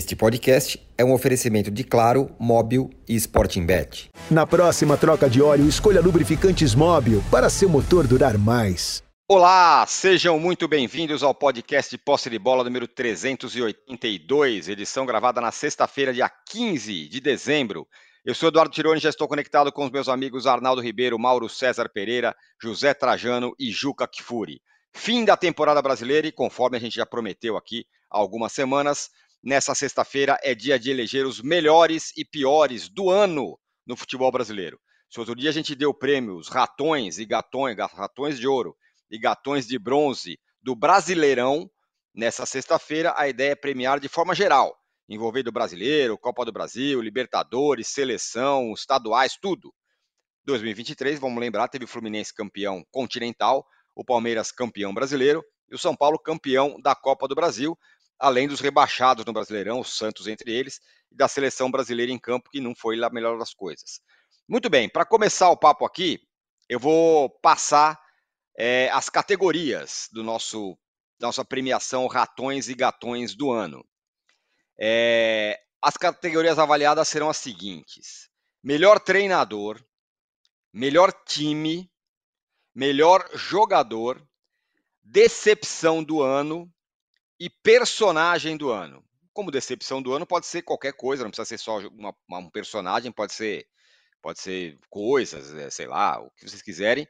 Este podcast é um oferecimento de Claro, Móbil e Sporting Bet. Na próxima troca de óleo, escolha lubrificantes Móbil para seu motor durar mais. Olá, sejam muito bem-vindos ao podcast de Posse de Bola número 382, edição gravada na sexta-feira, dia 15 de dezembro. Eu sou Eduardo Tironi e já estou conectado com os meus amigos Arnaldo Ribeiro, Mauro César Pereira, José Trajano e Juca Kfouri. Fim da temporada brasileira e conforme a gente já prometeu aqui há algumas semanas, nessa sexta-feira é dia de eleger os melhores e piores do ano no futebol brasileiro. Se outro dia a gente deu prêmios ratões e gatões, ratões de ouro e gatões de bronze do Brasileirão, nessa sexta-feira a ideia é premiar de forma geral, envolvendo o Brasileiro, Copa do Brasil, Libertadores, Seleção, estaduais, tudo. 2023, vamos lembrar, teve o Fluminense campeão continental, o Palmeiras campeão brasileiro e o São Paulo campeão da Copa do Brasil, além dos rebaixados no Brasileirão, o Santos entre eles, e da seleção brasileira em campo, que não foi a melhor das coisas. Muito bem, para começar o papo aqui, eu vou passar é, as categorias do nosso da nossa premiação Ratões e Gatões do ano. É, as categorias avaliadas serão as seguintes: melhor treinador, melhor time, melhor jogador, decepção do ano e personagem do ano. Como decepção do ano pode ser qualquer coisa, não precisa ser só uma, um personagem, pode ser pode ser coisas, é, sei lá, o que vocês quiserem.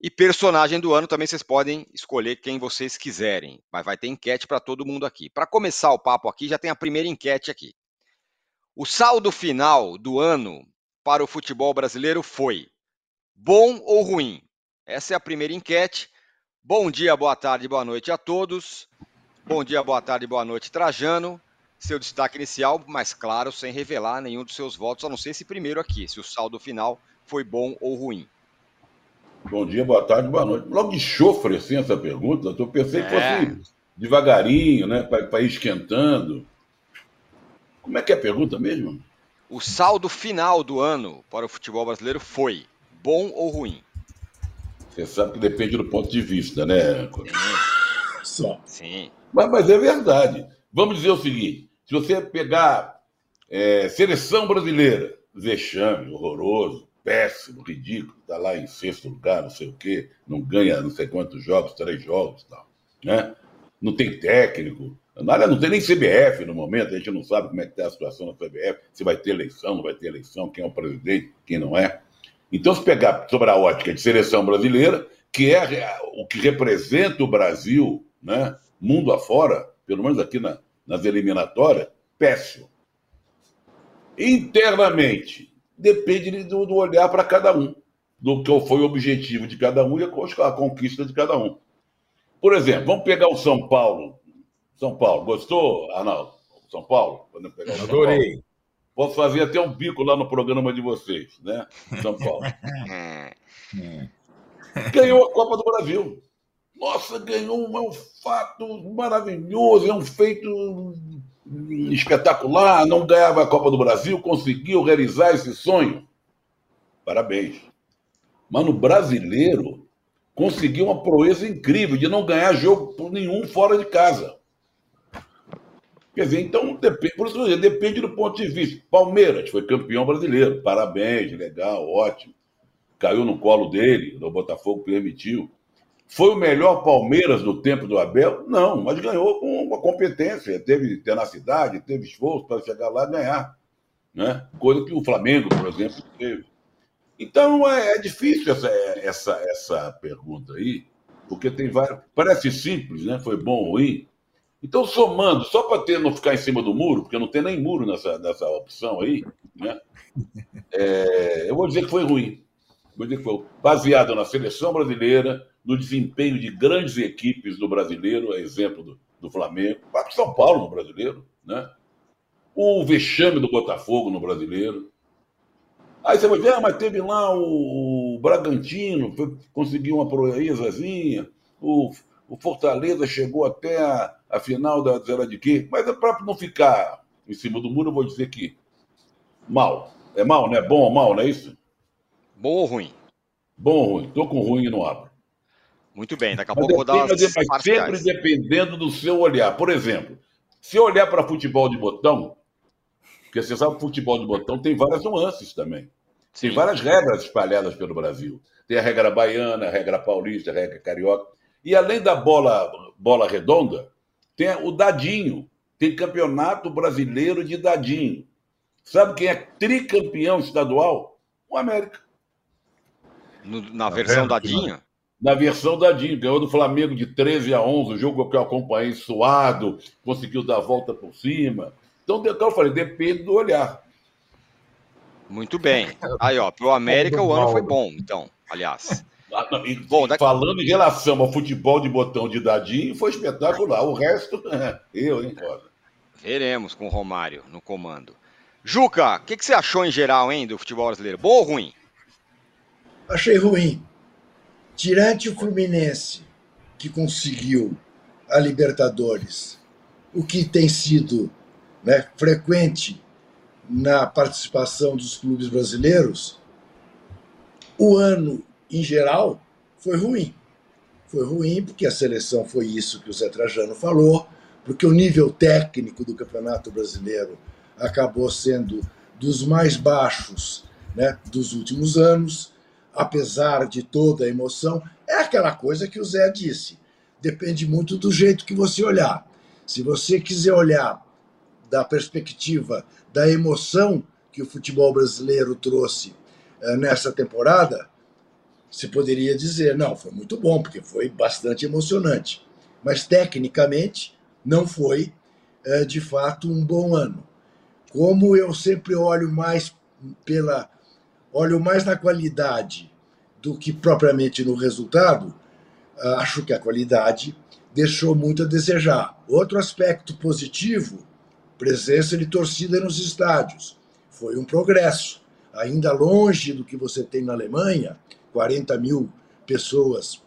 E personagem do ano também vocês podem escolher quem vocês quiserem, mas vai ter enquete para todo mundo aqui. Para começar o papo aqui, já tem a primeira enquete aqui. O saldo final do ano para o futebol brasileiro foi bom ou ruim? Essa é a primeira enquete. Bom dia, boa tarde, boa noite a todos. Bom dia, boa tarde, boa noite, Trajano. Seu destaque inicial, mas claro, sem revelar nenhum dos seus votos, a não ser esse primeiro aqui, se o saldo final foi bom ou ruim. Bom dia, boa tarde, boa noite. Logo de chofre, assim, essa pergunta, eu pensei que é. fosse devagarinho, né, para ir esquentando. Como é que é a pergunta mesmo? O saldo final do ano para o futebol brasileiro foi bom ou ruim? Você sabe que depende do ponto de vista, né? Sim. Mas, mas é verdade. Vamos dizer o seguinte: se você pegar é, seleção brasileira, vexame, horroroso, péssimo, ridículo, está lá em sexto lugar, não sei o quê, não ganha não sei quantos jogos, três jogos e tal. Né? Não tem técnico. Olha, não tem nem CBF no momento, a gente não sabe como é que está a situação na CBF, se vai ter eleição, não vai ter eleição, quem é o presidente, quem não é. Então, se pegar sobre a ótica de seleção brasileira, que é o que representa o Brasil, né, mundo afora, pelo menos aqui na, nas eliminatórias, péssimo. Internamente, depende do, do olhar para cada um, do que foi o objetivo de cada um e a, a conquista de cada um. Por exemplo, vamos pegar o São Paulo. São Paulo, gostou, Arnaldo? São Paulo? Adorei. Posso fazer até um bico lá no programa de vocês, né? São Paulo. Ganhou a Copa do Brasil. Nossa, ganhou um, é um fato maravilhoso, é um feito espetacular. Não ganhava a Copa do Brasil, conseguiu realizar esse sonho. Parabéns. Mas no brasileiro, conseguiu uma proeza incrível de não ganhar jogo nenhum fora de casa. Quer dizer, então, depende, por isso depende do ponto de vista. Palmeiras foi campeão brasileiro, parabéns, legal, ótimo. Caiu no colo dele, o Botafogo permitiu. Foi o melhor Palmeiras do tempo do Abel? Não, mas ganhou com uma competência, teve tenacidade, teve esforço para chegar lá e ganhar. Né? Coisa que o Flamengo, por exemplo, teve. Então é, é difícil essa, essa, essa pergunta aí, porque tem várias. Parece simples, né? Foi bom ou ruim, então, somando, só para ter não ficar em cima do muro, porque não tem nem muro nessa, nessa opção aí, né? É, eu vou dizer que foi ruim. Vou dizer que foi baseado na seleção brasileira, no desempenho de grandes equipes do brasileiro, a exemplo do, do Flamengo, o São Paulo no brasileiro, né? O vexame do Botafogo no brasileiro. Aí você vai ver, ah, mas teve lá o, o Bragantino, foi, conseguiu uma proezazinha, o o Fortaleza chegou até a, a final da Zera de quê? Mas é para não ficar em cima do muro, eu vou dizer que mal. É mal, né? Bom ou mal, não é isso? Bom ou ruim? Bom ou ruim? Estou com ruim e não abro. Muito bem, daqui a pouco eu vou dar umas Mas sempre dependendo do seu olhar. Por exemplo, Se olhar para futebol de botão, porque você sabe que futebol de botão tem várias nuances também. Tem várias regras espalhadas pelo Brasil. Tem a regra baiana, a regra paulista, a regra carioca. E além da bola, bola redonda, tem o dadinho. Tem campeonato brasileiro de dadinho. Sabe quem é tricampeão estadual? O América. No, na versão dadinho? Na versão dadinho. Ganhou do Flamengo de 13 a 11, o jogo que eu acompanhei suado, conseguiu dar a volta por cima. Então, eu falei, depende do olhar. Muito bem. Aí, ó, pro América o ano foi bom, então, aliás. Ah, e, bom, daqui... Falando em relação ao futebol de botão de dadinho, foi espetacular. O resto, eu, hein, foda. Veremos com o Romário no comando. Juca, o que, que, você achou em geral, hein, do futebol brasileiro? Bom ou ruim? Achei ruim. Tirante o Fluminense, que conseguiu a Libertadores, o que tem sido né, frequente na participação dos clubes brasileiros, o ano, em geral, foi ruim. Foi ruim porque a seleção foi isso que o Zé Trajano falou, porque o nível técnico do Campeonato Brasileiro acabou sendo dos mais baixos né, dos últimos anos, apesar de toda a emoção. É aquela coisa que o Zé disse, depende muito do jeito que você olhar. Se você quiser olhar da perspectiva da emoção que o futebol brasileiro trouxe uh, nessa temporada, se poderia dizer, não, foi muito bom, porque foi bastante emocionante. Mas tecnicamente não foi uh, de fato um bom ano. Como eu sempre olho mais pela olho mais na qualidade do que propriamente no resultado, uh, acho que a qualidade deixou muito a desejar. Outro aspecto positivo presença de torcida nos estádios. Foi um progresso. Ainda longe do que você tem na Alemanha, 40 mil pessoas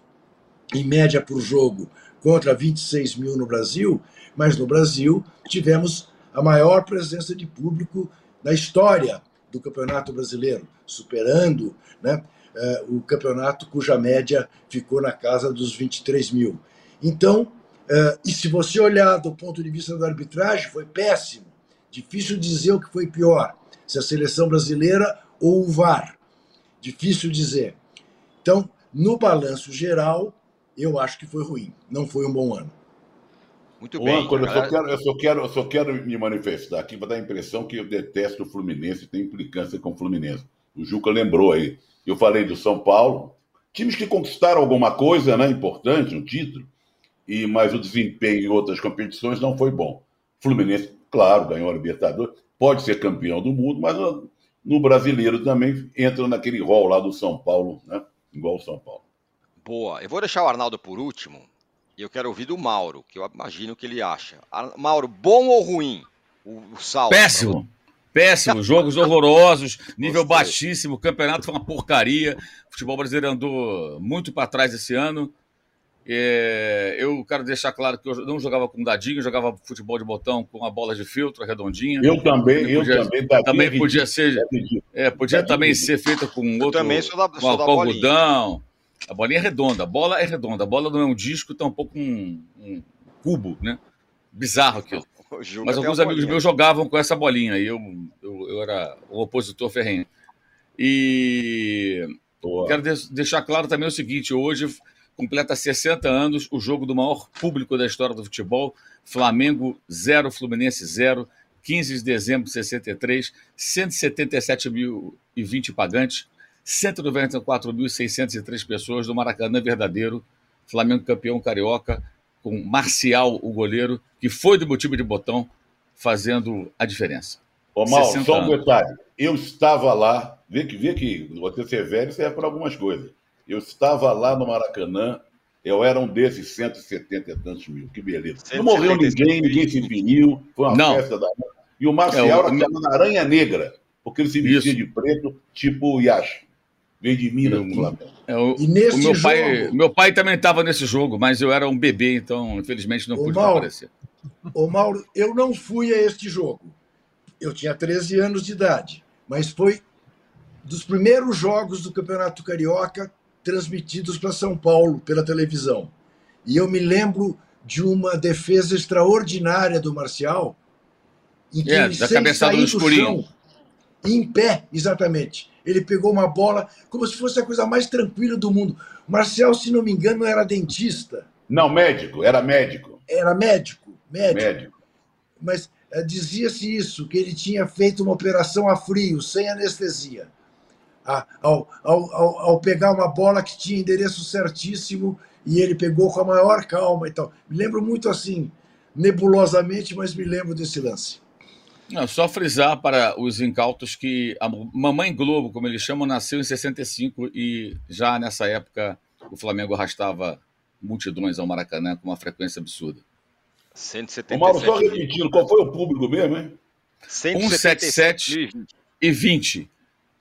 em média por jogo contra 26 mil no Brasil, mas no Brasil tivemos a maior presença de público na história do Campeonato Brasileiro, superando né, eh, o campeonato cuja média ficou na casa dos 23 mil. Então, Uh, e se você olhar do ponto de vista da arbitragem, foi péssimo. Difícil dizer o que foi pior, se a seleção brasileira ou o VAR. Difícil dizer. Então, no balanço geral, eu acho que foi ruim. Não foi um bom ano. Muito bem. Coisa, eu, só quero, eu, só quero, eu só quero me manifestar aqui para dar a impressão que eu detesto o Fluminense, tem implicância com o Fluminense. O Juca lembrou aí. Eu falei do São Paulo. Times que conquistaram alguma coisa né, importante, um título, e mas o desempenho em outras competições não foi bom. Fluminense, claro, ganhou a Libertadores, pode ser campeão do mundo, mas no brasileiro também entra naquele rol lá do São Paulo, né? Igual o São Paulo. Boa. Eu vou deixar o Arnaldo por último e eu quero ouvir do Mauro, que eu imagino que ele acha. Mauro, bom ou ruim o, o saldo? Péssimo. Péssimo, jogos horrorosos, nível Gostei. baixíssimo, o campeonato foi uma porcaria. O futebol brasileiro andou muito para trás esse ano. É, eu quero deixar claro que eu não jogava com dadinho, jogava futebol de botão com a bola de filtro redondinha. Eu também, eu podia, também. Também podia ser, é, podia também ser feita com outro, também sou da, sou com algodão. A bolinha é redonda, a bola é redonda, a bola não é um disco, tampouco um, um cubo, né? Bizarro aquilo. Mas alguns amigos meus jogavam com essa bolinha e eu, eu, eu era o opositor ferrenho. E Boa. quero deixar claro também o seguinte: hoje completa 60 anos o jogo do maior público da história do futebol. Flamengo 0, Fluminense 0, 15 de dezembro de 63, 177.020 pagantes, 194.603 pessoas do Maracanã verdadeiro, Flamengo campeão carioca, com Marcial, o goleiro, que foi do motivo de botão, fazendo a diferença. Ô, Mal, só um detalhe. Eu estava lá, vê que, vê que você ser velho serve para algumas coisas. Eu estava lá no Maracanã, eu era um desses 170 e tantos mil. Que beleza. Não morreu ninguém, ninguém se finiu, foi uma Não. festa da. E o Marcial é, era chamado Aranha Negra, porque ele se vestia de preto, tipo o Flamengo. É, o, e nesse o meu jogo... pai, meu pai também estava nesse jogo, mas eu era um bebê, então infelizmente não pude Mauro, aparecer. Ô Mauro, eu não fui a este jogo. Eu tinha 13 anos de idade, mas foi dos primeiros jogos do Campeonato Carioca transmitidos para São Paulo pela televisão. E eu me lembro de uma defesa extraordinária do Marcial, em que é, ele, sem sair do, do chão, em pé, exatamente. Ele pegou uma bola como se fosse a coisa mais tranquila do mundo. Marcial, se não me engano, era dentista. Não, médico, era médico. Era médico, médico. médico. Mas é, dizia-se isso, que ele tinha feito uma operação a frio, sem anestesia. ao, ao, ao, ao, pegar uma bola que tinha endereço certíssimo e ele pegou com a maior calma e tal. Me lembro muito assim, nebulosamente, mas me lembro desse lance. Não, só frisar para os incautos que a Mamãe Globo, como eles chamam, nasceu em 65 e já nessa época o Flamengo arrastava multidões ao Maracanã com uma frequência absurda. 177. O Mauro, só repetindo, qual foi o público mesmo, hein? 177 e 20.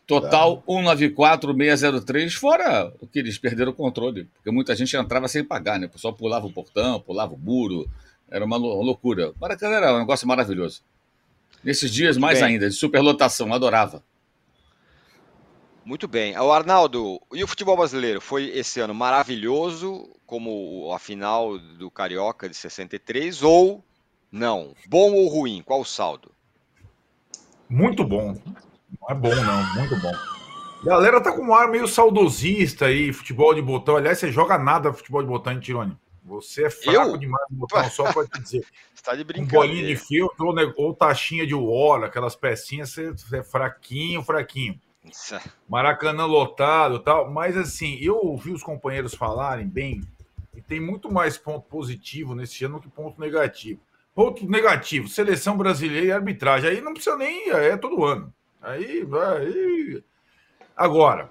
Total tá. 194,603, fora o que eles perderam o controle, porque muita gente entrava sem pagar, né? O pessoal pulava o portão, pulava o muro, era uma loucura. Maracanã era um negócio maravilhoso. Nesses dias, Muito mais bem. ainda, de superlotação, adorava. Muito bem. O Arnaldo, e o futebol brasileiro? Foi esse ano maravilhoso, como a final do Carioca de 63, ou não? Bom ou ruim? Qual o saldo? Muito bom. Não é bom, não. Muito bom. Galera tá com um ar meio saudosista aí, futebol de botão. Aliás, você joga nada futebol de botão, hein, Tirone? Você é fraco eu? demais no botão, só pode te dizer. Você tá de brincadeira. Um bolinho de fio ou, ou taxinha de war, aquelas pecinhas, você, você é fraquinho, fraquinho. Isso. Maracanã lotado tal. Mas assim, eu ouvi os companheiros falarem bem, e tem muito mais ponto positivo nesse ano que ponto negativo. Ponto negativo, seleção brasileira e arbitragem. Aí não precisa nem. É todo ano. Aí. aí... Agora,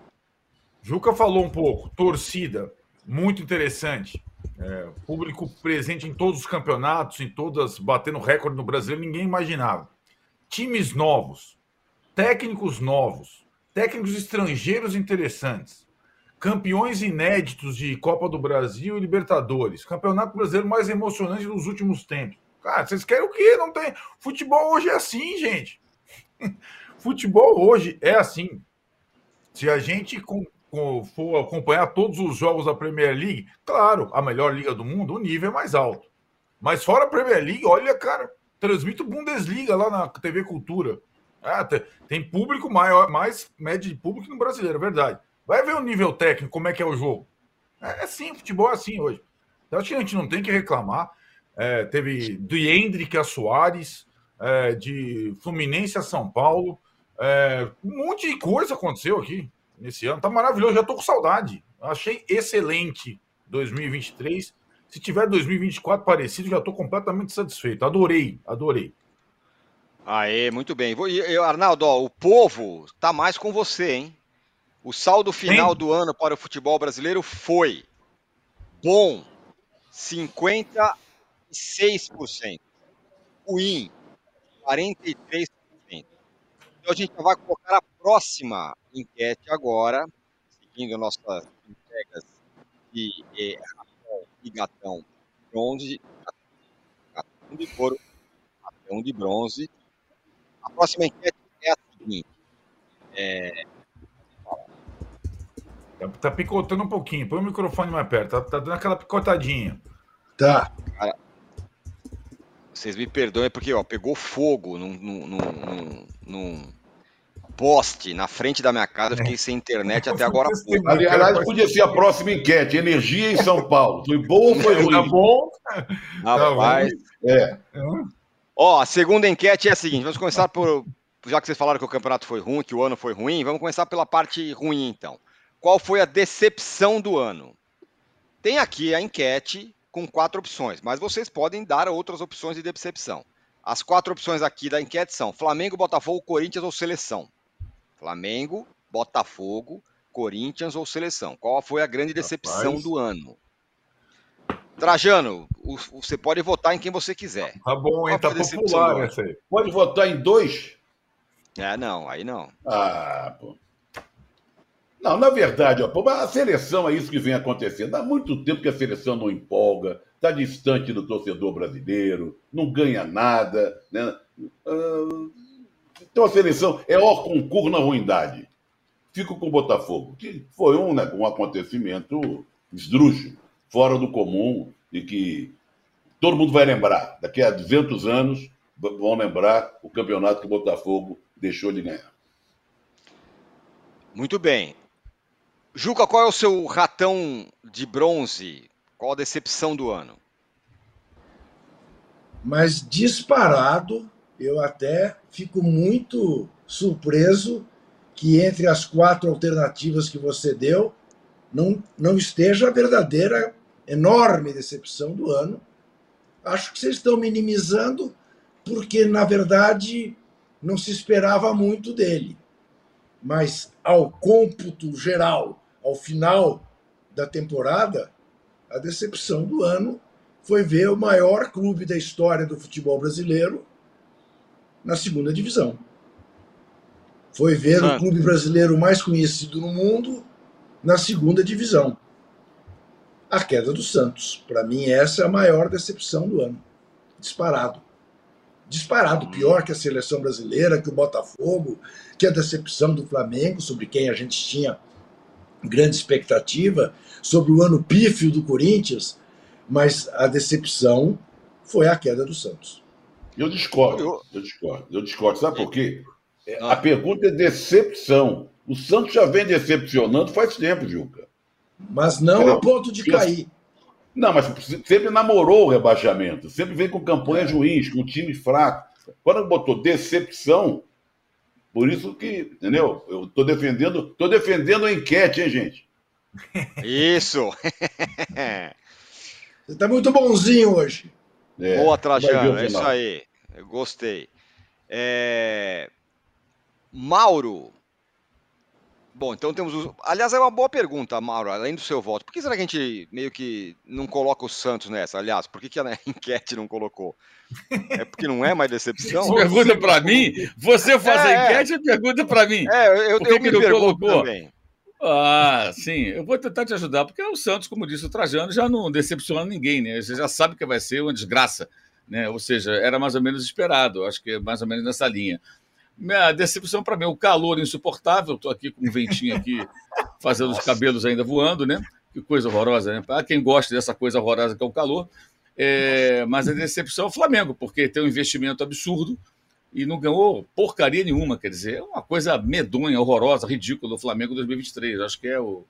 Juca falou um pouco, torcida, muito interessante. É, público presente em todos os campeonatos, em todas, batendo recorde no Brasil, ninguém imaginava. Times novos, técnicos novos, técnicos estrangeiros interessantes, campeões inéditos de Copa do Brasil e Libertadores, campeonato brasileiro mais emocionante dos últimos tempos. Cara, vocês querem o quê? Não tem. Futebol hoje é assim, gente. Futebol hoje é assim. Se a gente for acompanhar todos os jogos da Premier League, claro, a melhor liga do mundo, o nível é mais alto. Mas fora a Premier League, olha, cara, transmito Bundesliga lá na TV Cultura. Ah, tem público maior, mais média de público no brasileiro, é verdade. Vai ver o nível técnico, como é que é o jogo. É, é assim, futebol é assim hoje. Então, acho que a gente não tem que reclamar. É, teve do Hendrick a Soares, é, de Fluminense a São Paulo. É, um monte de coisa aconteceu aqui nesse ano. Tá maravilhoso, já tô com saudade. Achei excelente 2023. Se tiver 2024 parecido, já tô completamente satisfeito. Adorei, adorei. Aê, muito bem. E, Arnaldo, ó, o povo tá mais com você, hein? O saldo final do ano para o futebol brasileiro foi bom, 56%. Ruim, 43%. Então a gente vai colocar a próxima enquete agora, seguindo nossas entregas de eh, e gatão bronze, gatão de couro, gatão de bronze. A próxima enquete é a seguinte. É... Tá, tá, picotando um pouquinho. Põe o microfone mais perto. Tá, tá dando aquela picotadinha. Tá. Cara, vocês me perdoem porque ó, pegou fogo num, num, num, num, poste na frente da minha casa, eu fiquei sem internet até agora. Aliás, podia ser a próxima enquete: energia em São Paulo. Foi bom ou foi tá ruim? Tá bom? Rapaz. É. Ó, a segunda enquete é a seguinte: vamos começar por. Já que vocês falaram que o campeonato foi ruim, que o ano foi ruim, vamos começar pela parte ruim, então. Qual foi a decepção do ano? Tem aqui a enquete com quatro opções, mas vocês podem dar outras opções de decepção. As quatro opções aqui da enquete são Flamengo, Botafogo, Corinthians ou Seleção. Flamengo, Botafogo, Corinthians ou seleção? Qual foi a grande decepção Rapaz. do ano? Trajano, você pode votar em quem você quiser. Tá bom, hein? Tá popular essa aí. Pode votar em dois? É, não, aí não. Ah, pô. Não, na verdade, ó, a seleção é isso que vem acontecendo. Há muito tempo que a seleção não empolga, está distante do torcedor brasileiro, não ganha nada. Né? Uh, então a seleção é o concurso na ruindade. Fico com o Botafogo, que foi um, né, um acontecimento esdrúxulo, fora do comum, e que todo mundo vai lembrar. Daqui a 200 anos vão lembrar o campeonato que o Botafogo deixou de ganhar. Muito bem. Juca, qual é o seu ratão de bronze? Qual a decepção do ano? Mas disparado, eu até fico muito surpreso que entre as quatro alternativas que você deu, não, não esteja a verdadeira enorme decepção do ano. Acho que vocês estão minimizando, porque, na verdade, não se esperava muito dele. Mas, ao cômputo geral, ao final da temporada, a decepção do ano foi ver o maior clube da história do futebol brasileiro na segunda divisão. Foi ver o clube brasileiro mais conhecido no mundo na segunda divisão. A queda do Santos. Para mim, essa é a maior decepção do ano. Disparado. Disparado. Pior que a seleção brasileira, que o Botafogo, que a decepção do Flamengo, sobre quem a gente tinha grande expectativa sobre o ano pífio do Corinthians, mas a decepção foi a queda do Santos. Eu discordo, eu discordo, eu discordo. Sabe por quê? É, a pergunta é decepção. O Santos já vem decepcionando faz tempo, Juca. Mas não a ponto de cair. Não, mas sempre namorou o rebaixamento, sempre vem com campanhas é. ruins, com time fraco. Quando botou decepção, por isso que, entendeu? Eu estou defendendo, tô defendendo a enquete, hein, gente? Isso! Você está muito bonzinho hoje. É, Boa, Trajano, é isso aí. Eu gostei. É... Mauro. Bom, então temos os. Aliás, é uma boa pergunta, Mauro, além do seu voto. Por que será que a gente meio que não coloca o Santos nessa? Aliás, por que, que a enquete não colocou? É porque não é mais decepção? Você pergunta para mim? Você faz é, a é. enquete e pergunta para mim. É, eu, Por que, eu que não colocou? Também. Ah, sim, eu vou tentar te ajudar, porque o Santos, como disse o Trajano, já não decepciona ninguém, né? Você já sabe que vai ser uma desgraça, né? Ou seja, era mais ou menos esperado, acho que é mais ou menos nessa linha. Minha decepção para mim, o calor insuportável, estou aqui com um ventinho aqui, fazendo os cabelos ainda voando, né? Que coisa horrorosa, né? Para quem gosta dessa coisa horrorosa que é o calor. É, mas a decepção é o Flamengo, porque tem um investimento absurdo e não ganhou porcaria nenhuma. Quer dizer, é uma coisa medonha, horrorosa, ridícula do Flamengo 2023. Acho que é o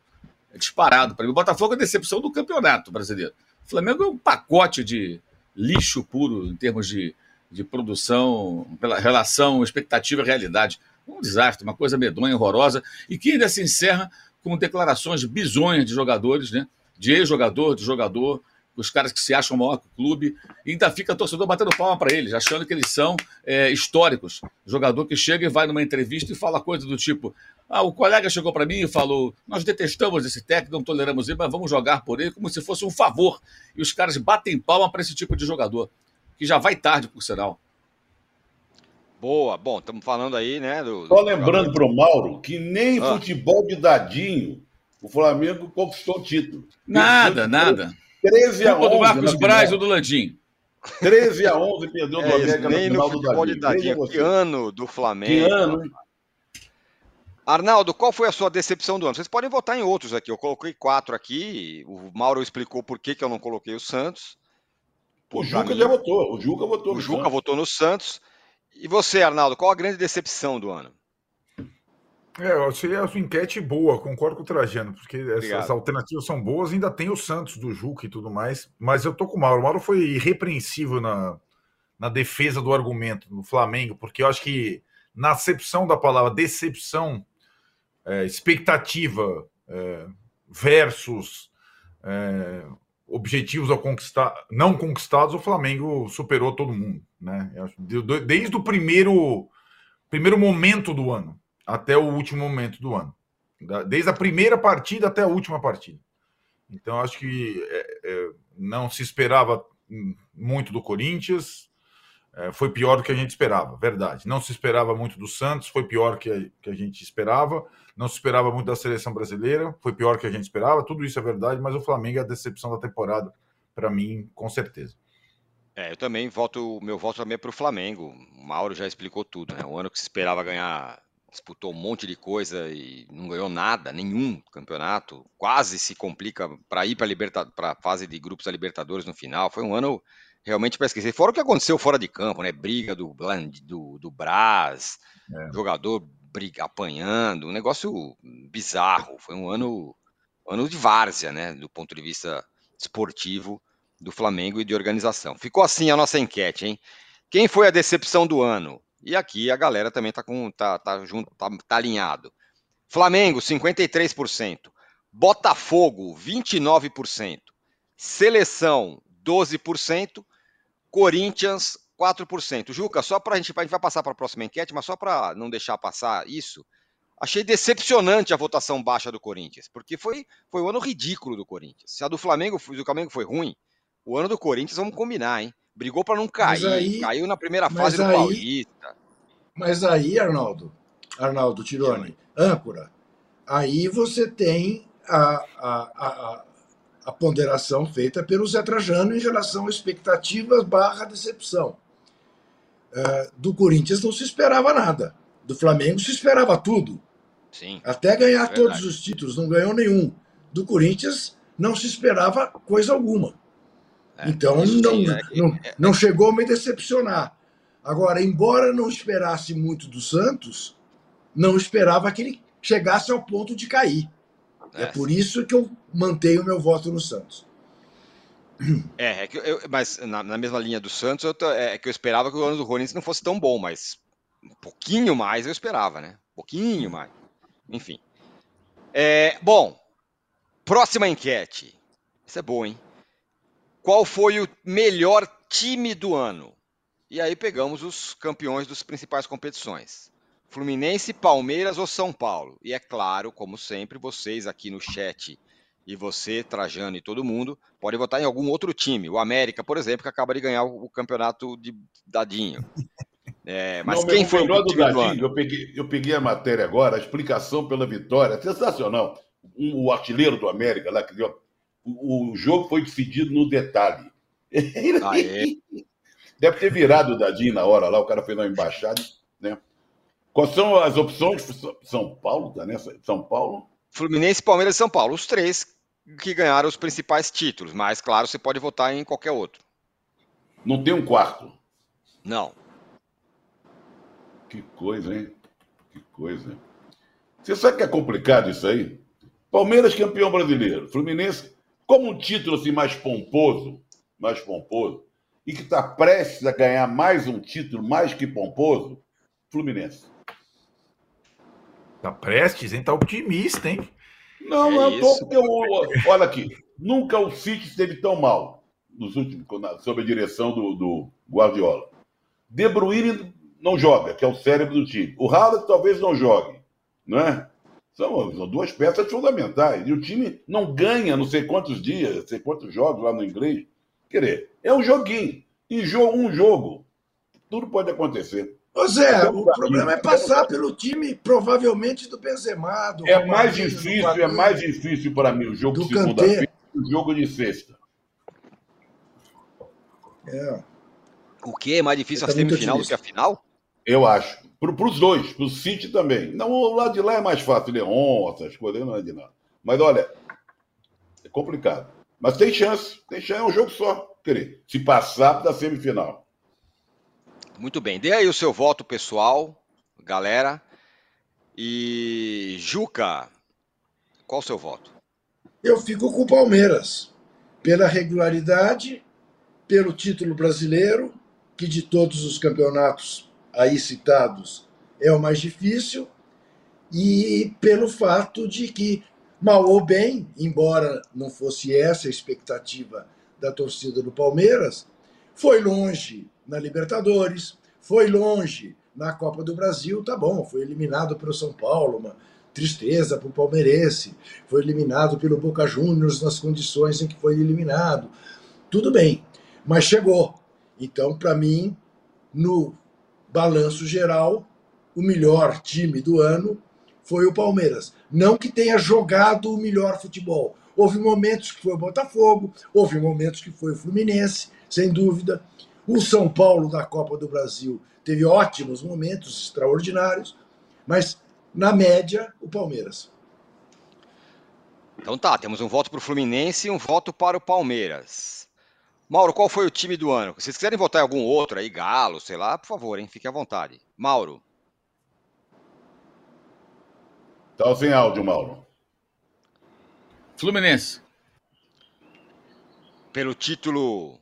é disparado para mim. O Botafogo é a decepção do campeonato brasileiro. O Flamengo é um pacote de lixo puro em termos de, de produção, pela relação expectativa realidade. Um desastre, uma coisa medonha, horrorosa, e que ainda se encerra com declarações bizonhas de jogadores, né? de ex-jogador, de jogador, os caras que se acham maior que o clube, e ainda fica torcedor batendo palma para eles, achando que eles são é, históricos. Jogador que chega e vai numa entrevista e fala coisa do tipo: ah, o colega chegou para mim e falou: nós detestamos esse técnico, não toleramos ele, mas vamos jogar por ele como se fosse um favor. E os caras batem palma para esse tipo de jogador, que já vai tarde, por sinal. Boa, bom, estamos falando aí, né? Do, Só lembrando para o Mauro que nem ah. futebol de dadinho o Flamengo conquistou o título. Nada, nada. 13 a 11. do Marcos Braz ou do Landim? 13 a 11 perdeu do é, América nem no final no do Davi. Dadinho. Que ano do Flamengo. Que ano, hein? Arnaldo, qual foi a sua decepção do ano? Vocês podem votar em outros aqui. Eu coloquei quatro aqui. O Mauro explicou por que, que eu não coloquei o Santos. O Juca já votou. O Juca votou. O Juca Santos. votou no Santos. E você, Arnaldo, qual a grande decepção do ano? É, eu achei a sua enquete boa, concordo com o Trajano, porque essas alternativas são boas, ainda tem o Santos do Juca e tudo mais, mas eu tô com o Mauro. O Mauro foi irrepreensível na, na defesa do argumento do Flamengo, porque eu acho que na acepção da palavra decepção, é, expectativa é, versus é, objetivos ao conquistar, não conquistados, o Flamengo superou todo mundo, né? Desde o primeiro, primeiro momento do ano até o último momento do ano. Desde a primeira partida até a última partida. Então, acho que é, é, não se esperava muito do Corinthians, é, foi pior do que a gente esperava, verdade. Não se esperava muito do Santos, foi pior que a, que a gente esperava. Não se esperava muito da seleção brasileira, foi pior que a gente esperava. Tudo isso é verdade, mas o Flamengo é a decepção da temporada, para mim, com certeza. É, eu também voto, meu voto também é para o Flamengo. O Mauro já explicou tudo, né? O ano que se esperava ganhar disputou um monte de coisa e não ganhou nada, nenhum campeonato, quase se complica para ir para a fase de grupos da Libertadores no final. Foi um ano realmente para esquecer. Fora o que aconteceu fora de campo, né? Briga do, do, do Brás, é. jogador briga, apanhando, um negócio bizarro. Foi um ano, ano de várzea, né? Do ponto de vista esportivo do Flamengo e de organização. Ficou assim a nossa enquete, hein? Quem foi a decepção do ano? E aqui a galera também tá com tá, tá junto, tá, tá alinhado. Flamengo 53%, Botafogo 29%, Seleção 12%, Corinthians 4%. Juca, só para a gente, a gente vai passar para a próxima enquete, mas só para não deixar passar isso, achei decepcionante a votação baixa do Corinthians, porque foi, foi um ano ridículo do Corinthians. Se a do Flamengo, do Flamengo foi ruim, o ano do Corinthians, vamos combinar, hein? Brigou para não cair, aí, caiu na primeira fase do aí, Paulista. Mas aí, Arnaldo, Arnaldo Tironi, âncora, aí você tem a, a, a, a ponderação feita pelo Zé Trajano em relação a expectativas barra decepção. Uh, do Corinthians não se esperava nada. Do Flamengo se esperava tudo. Sim, Até ganhar é todos os títulos, não ganhou nenhum. Do Corinthians não se esperava coisa alguma. É, então não, é, não, é, não chegou a me decepcionar. Agora, embora não esperasse muito do Santos, não esperava que ele chegasse ao ponto de cair. É, é por isso que eu mantenho o meu voto no Santos. É, é que eu, mas na, na, mesma linha do Santos, eu, é que eu esperava que o ano do Corinthians não fosse tão bom, mas um pouquinho mais eu esperava, né? Um pouquinho mais. Enfim. É, bom, próxima enquete. Isso é bom, hein? Qual foi o melhor time do ano? E aí pegamos os campeões das principais competições. Fluminense, Palmeiras ou São Paulo? E é claro, como sempre, vocês aqui no chat e você, Trajano e todo mundo, podem votar em algum outro time. O América, por exemplo, que acaba de ganhar o campeonato de Dadinho. É, mas Não, quem foi o do Dadinho? Eu peguei, eu peguei a matéria agora, a explicação pela vitória. Sensacional. Um, o artilheiro do América lá, que deu, o, o jogo foi decidido no detalhe. Ah, é? Deve ter virado o Dadinho na hora lá, o cara foi na embaixada, né? Quais são as opções? São Paulo, tá nessa? São Paulo? Fluminense, Palmeiras e São Paulo. Os três que ganharam os principais títulos, mas claro, você pode votar em qualquer outro. Não tem um quarto? Não. Que coisa, hein? Que coisa. Você sabe que é complicado isso aí? Palmeiras campeão brasileiro, Fluminense como um título assim mais pomposo, mais pomposo, e que está prestes a ganhar mais um título mais que pomposo, Fluminense. Tá prestes, hein? Tá otimista, hein? Não, é não tô, eu, olha aqui, nunca o City esteve tão mal nos últimos, sob a direção do, do Guardiola. De Bruyne não joga, que é o cérebro do time. O Haaland talvez não jogue, não é? São, são, duas peças fundamentais. E o time não ganha não sei quantos dias, não sei quantos jogos lá no inglês. Quer dizer, é um joguinho. E jogo, um jogo. Tudo pode acontecer. Ô Zé, o problema é passar pelo time, provavelmente, do Benzema. Do é mais difícil, é mais difícil para mim o jogo de segunda-feira que o jogo de sexta. É. O que é mais difícil tá a semifinal do que a final? Eu acho. Para os dois, para o City também. Não, o lado de lá é mais fácil, Leon, essas coisas, não é de nada. Mas olha, é complicado. Mas tem chance, tem chance, é um jogo só. Querer, se passar da semifinal. Muito bem. Dê aí o seu voto pessoal, galera. E Juca, qual o seu voto? Eu fico com o Palmeiras. Pela regularidade, pelo título brasileiro, que de todos os campeonatos aí citados é o mais difícil, e pelo fato de que, mal ou bem, embora não fosse essa a expectativa da torcida do Palmeiras, foi longe na Libertadores, foi longe na Copa do Brasil, tá bom, foi eliminado pelo São Paulo, uma tristeza para o palmeirense, foi eliminado pelo Boca Juniors nas condições em que foi eliminado, tudo bem, mas chegou. Então, para mim, no balanço geral, o melhor time do ano foi o Palmeiras. Não que tenha jogado o melhor futebol. Houve momentos que foi o Botafogo, houve momentos que foi o Fluminense, sem dúvida. O São Paulo da Copa do Brasil teve ótimos momentos, extraordinários, mas na média, o Palmeiras. Então tá, temos um voto para o Fluminense e um voto para o Palmeiras. Mauro, qual foi o time do ano? Se vocês quiserem votar em algum outro aí, Galo, sei lá, por favor, hein? Fique à vontade. Mauro. Tá sem áudio, Mauro. Fluminense. Pelo título.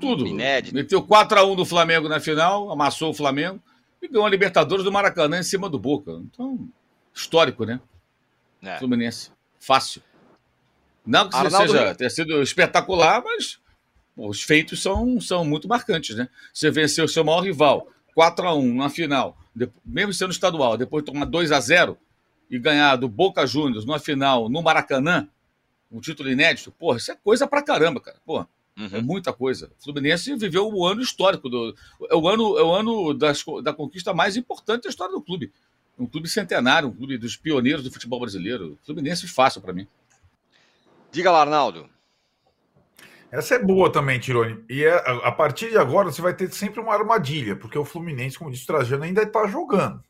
Tudo. Inédito. Meteu 4x1 do Flamengo na final, amassou o Flamengo e ganhou a Libertadores do Maracanã em cima do Boca. Então, histórico, né? É. Fluminense. Fácil. Não que Arnaldo... seja, tenha sido espetacular, mas os feitos são, são muito marcantes, né? Você venceu o seu maior rival, 4 a 1 na final, mesmo sendo estadual, depois tomar 2 a 0 e ganhar do Boca Juniors numa final no Maracanã, um título inédito, porra, isso é coisa pra caramba, cara. Porra, uhum. é muita coisa. O Fluminense viveu o ano histórico, do, é o ano, é o ano das, da conquista mais importante da história do clube. Um clube centenário, um clube dos pioneiros do futebol brasileiro. Fluminense fácil para mim. Diga lá, Arnaldo. Essa é boa também, Tironi. E é, a partir de agora você vai ter sempre uma armadilha, porque o Fluminense, como disse o Trajano, ainda está jogando.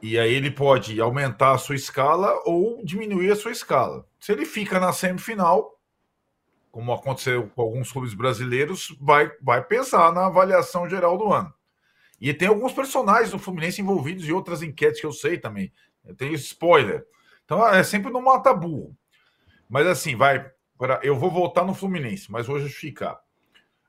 E aí ele pode aumentar a sua escala ou diminuir a sua escala. Se ele fica na semifinal, como aconteceu com alguns clubes brasileiros, vai, vai pesar na avaliação geral do ano. E tem alguns personagens do Fluminense envolvidos em outras enquetes que eu sei também. Tem spoiler. Então é sempre no mata burro. Mas assim, vai Agora, eu vou voltar no Fluminense, mas vou justificar.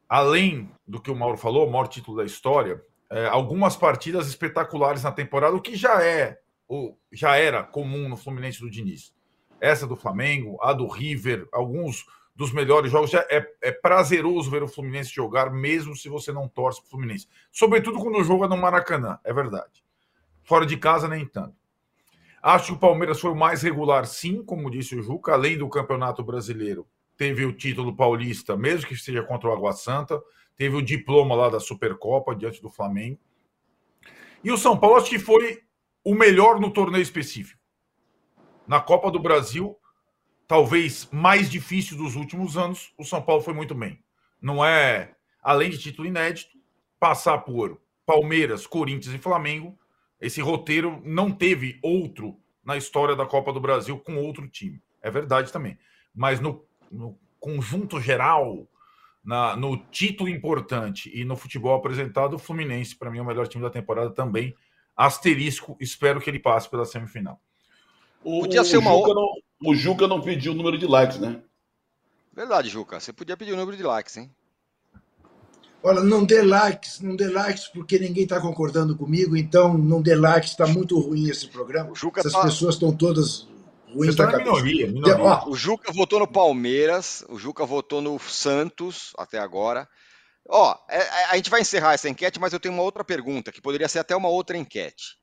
Além do que o Mauro falou, o maior título da história, é, algumas partidas espetaculares na temporada, o que já é, ou já era comum no Fluminense do Diniz. Essa do Flamengo, a do River, alguns dos melhores jogos. Já é, é prazeroso ver o Fluminense jogar, mesmo se você não torce para o Fluminense. Sobretudo quando o jogo é no Maracanã, é verdade. Fora de casa, nem tanto. Acho que o Palmeiras foi o mais regular, sim, como disse o Juca, além do Campeonato Brasileiro. Teve o título paulista, mesmo que seja contra o Água Santa. Teve o diploma lá da Supercopa diante do Flamengo. E o São Paulo acho que foi o melhor no torneio específico. Na Copa do Brasil, talvez mais difícil dos últimos anos, o São Paulo foi muito bem. Não é, além de título inédito, passar por Palmeiras, Corinthians e Flamengo esse roteiro não teve outro na história da Copa do Brasil com outro time. É verdade também. Mas no, no conjunto geral, na, no título importante e no futebol apresentado, o Fluminense, para mim, é o melhor time da temporada também. Asterisco, espero que ele passe pela semifinal. O, Podia ser uma... o, Juca não, o Juca não pediu o número de likes, né? Verdade, Juca. Você podia pedir o número de likes, hein? Olha, não dê likes, não dê likes porque ninguém está concordando comigo, então não dê likes, está muito ruim esse programa. Essas tá... pessoas estão todas ruins Você da tá minoria, minoria. O Juca votou no Palmeiras, o Juca votou no Santos até agora. Ó, é, é, a gente vai encerrar essa enquete, mas eu tenho uma outra pergunta, que poderia ser até uma outra enquete.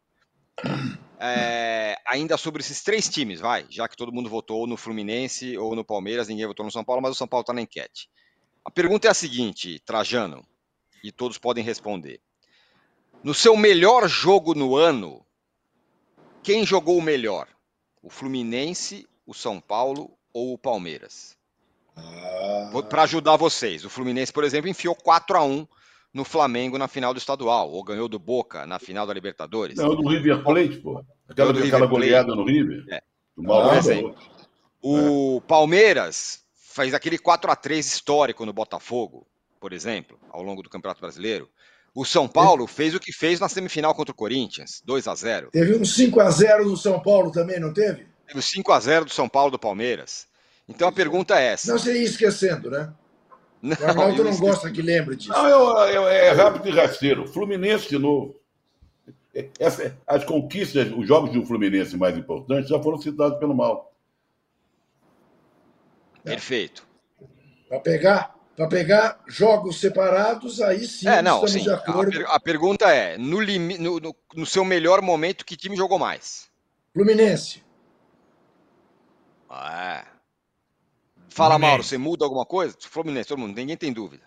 É, ainda sobre esses três times, vai, já que todo mundo votou no Fluminense ou no Palmeiras, ninguém votou no São Paulo, mas o São Paulo está na enquete. A pergunta é a seguinte, Trajano, e todos podem responder. No seu melhor jogo no ano, quem jogou o melhor? O Fluminense, o São Paulo ou o Palmeiras? Ah. Para ajudar vocês, o Fluminense, por exemplo, enfiou 4 a 1 no Flamengo na final do estadual, ou ganhou do Boca na final da Libertadores. Não, do River Plate, pô. Aquela, aquela goleada no River. É. Ah, o Palmeiras fez aquele 4 a 3 histórico no Botafogo, por exemplo, ao longo do Campeonato Brasileiro. O São Paulo fez o que fez na semifinal contra o Corinthians, 2 a 0 Teve um 5 a 0 do São Paulo também, não teve? Teve o 5 a 0 do São Paulo do Palmeiras. Então a pergunta é essa. Não você ia esquecendo, né? Não, o Arnaldo não gosta que lembre disso. Não, eu, eu, é rápido e rasteiro. Fluminense de novo. Essa, as conquistas, os jogos do Fluminense mais importantes já foram citados pelo mal. Perfeito. Para pegar, para pegar jogos separados, aí sim é, não, sim. A, per a, pergunta é: no, no, no, no, seu melhor momento, que time jogou mais? Fluminense. Ah, é. Fala. Mauro, você muda alguma coisa? Fluminense, todo mundo, ninguém tem dúvida.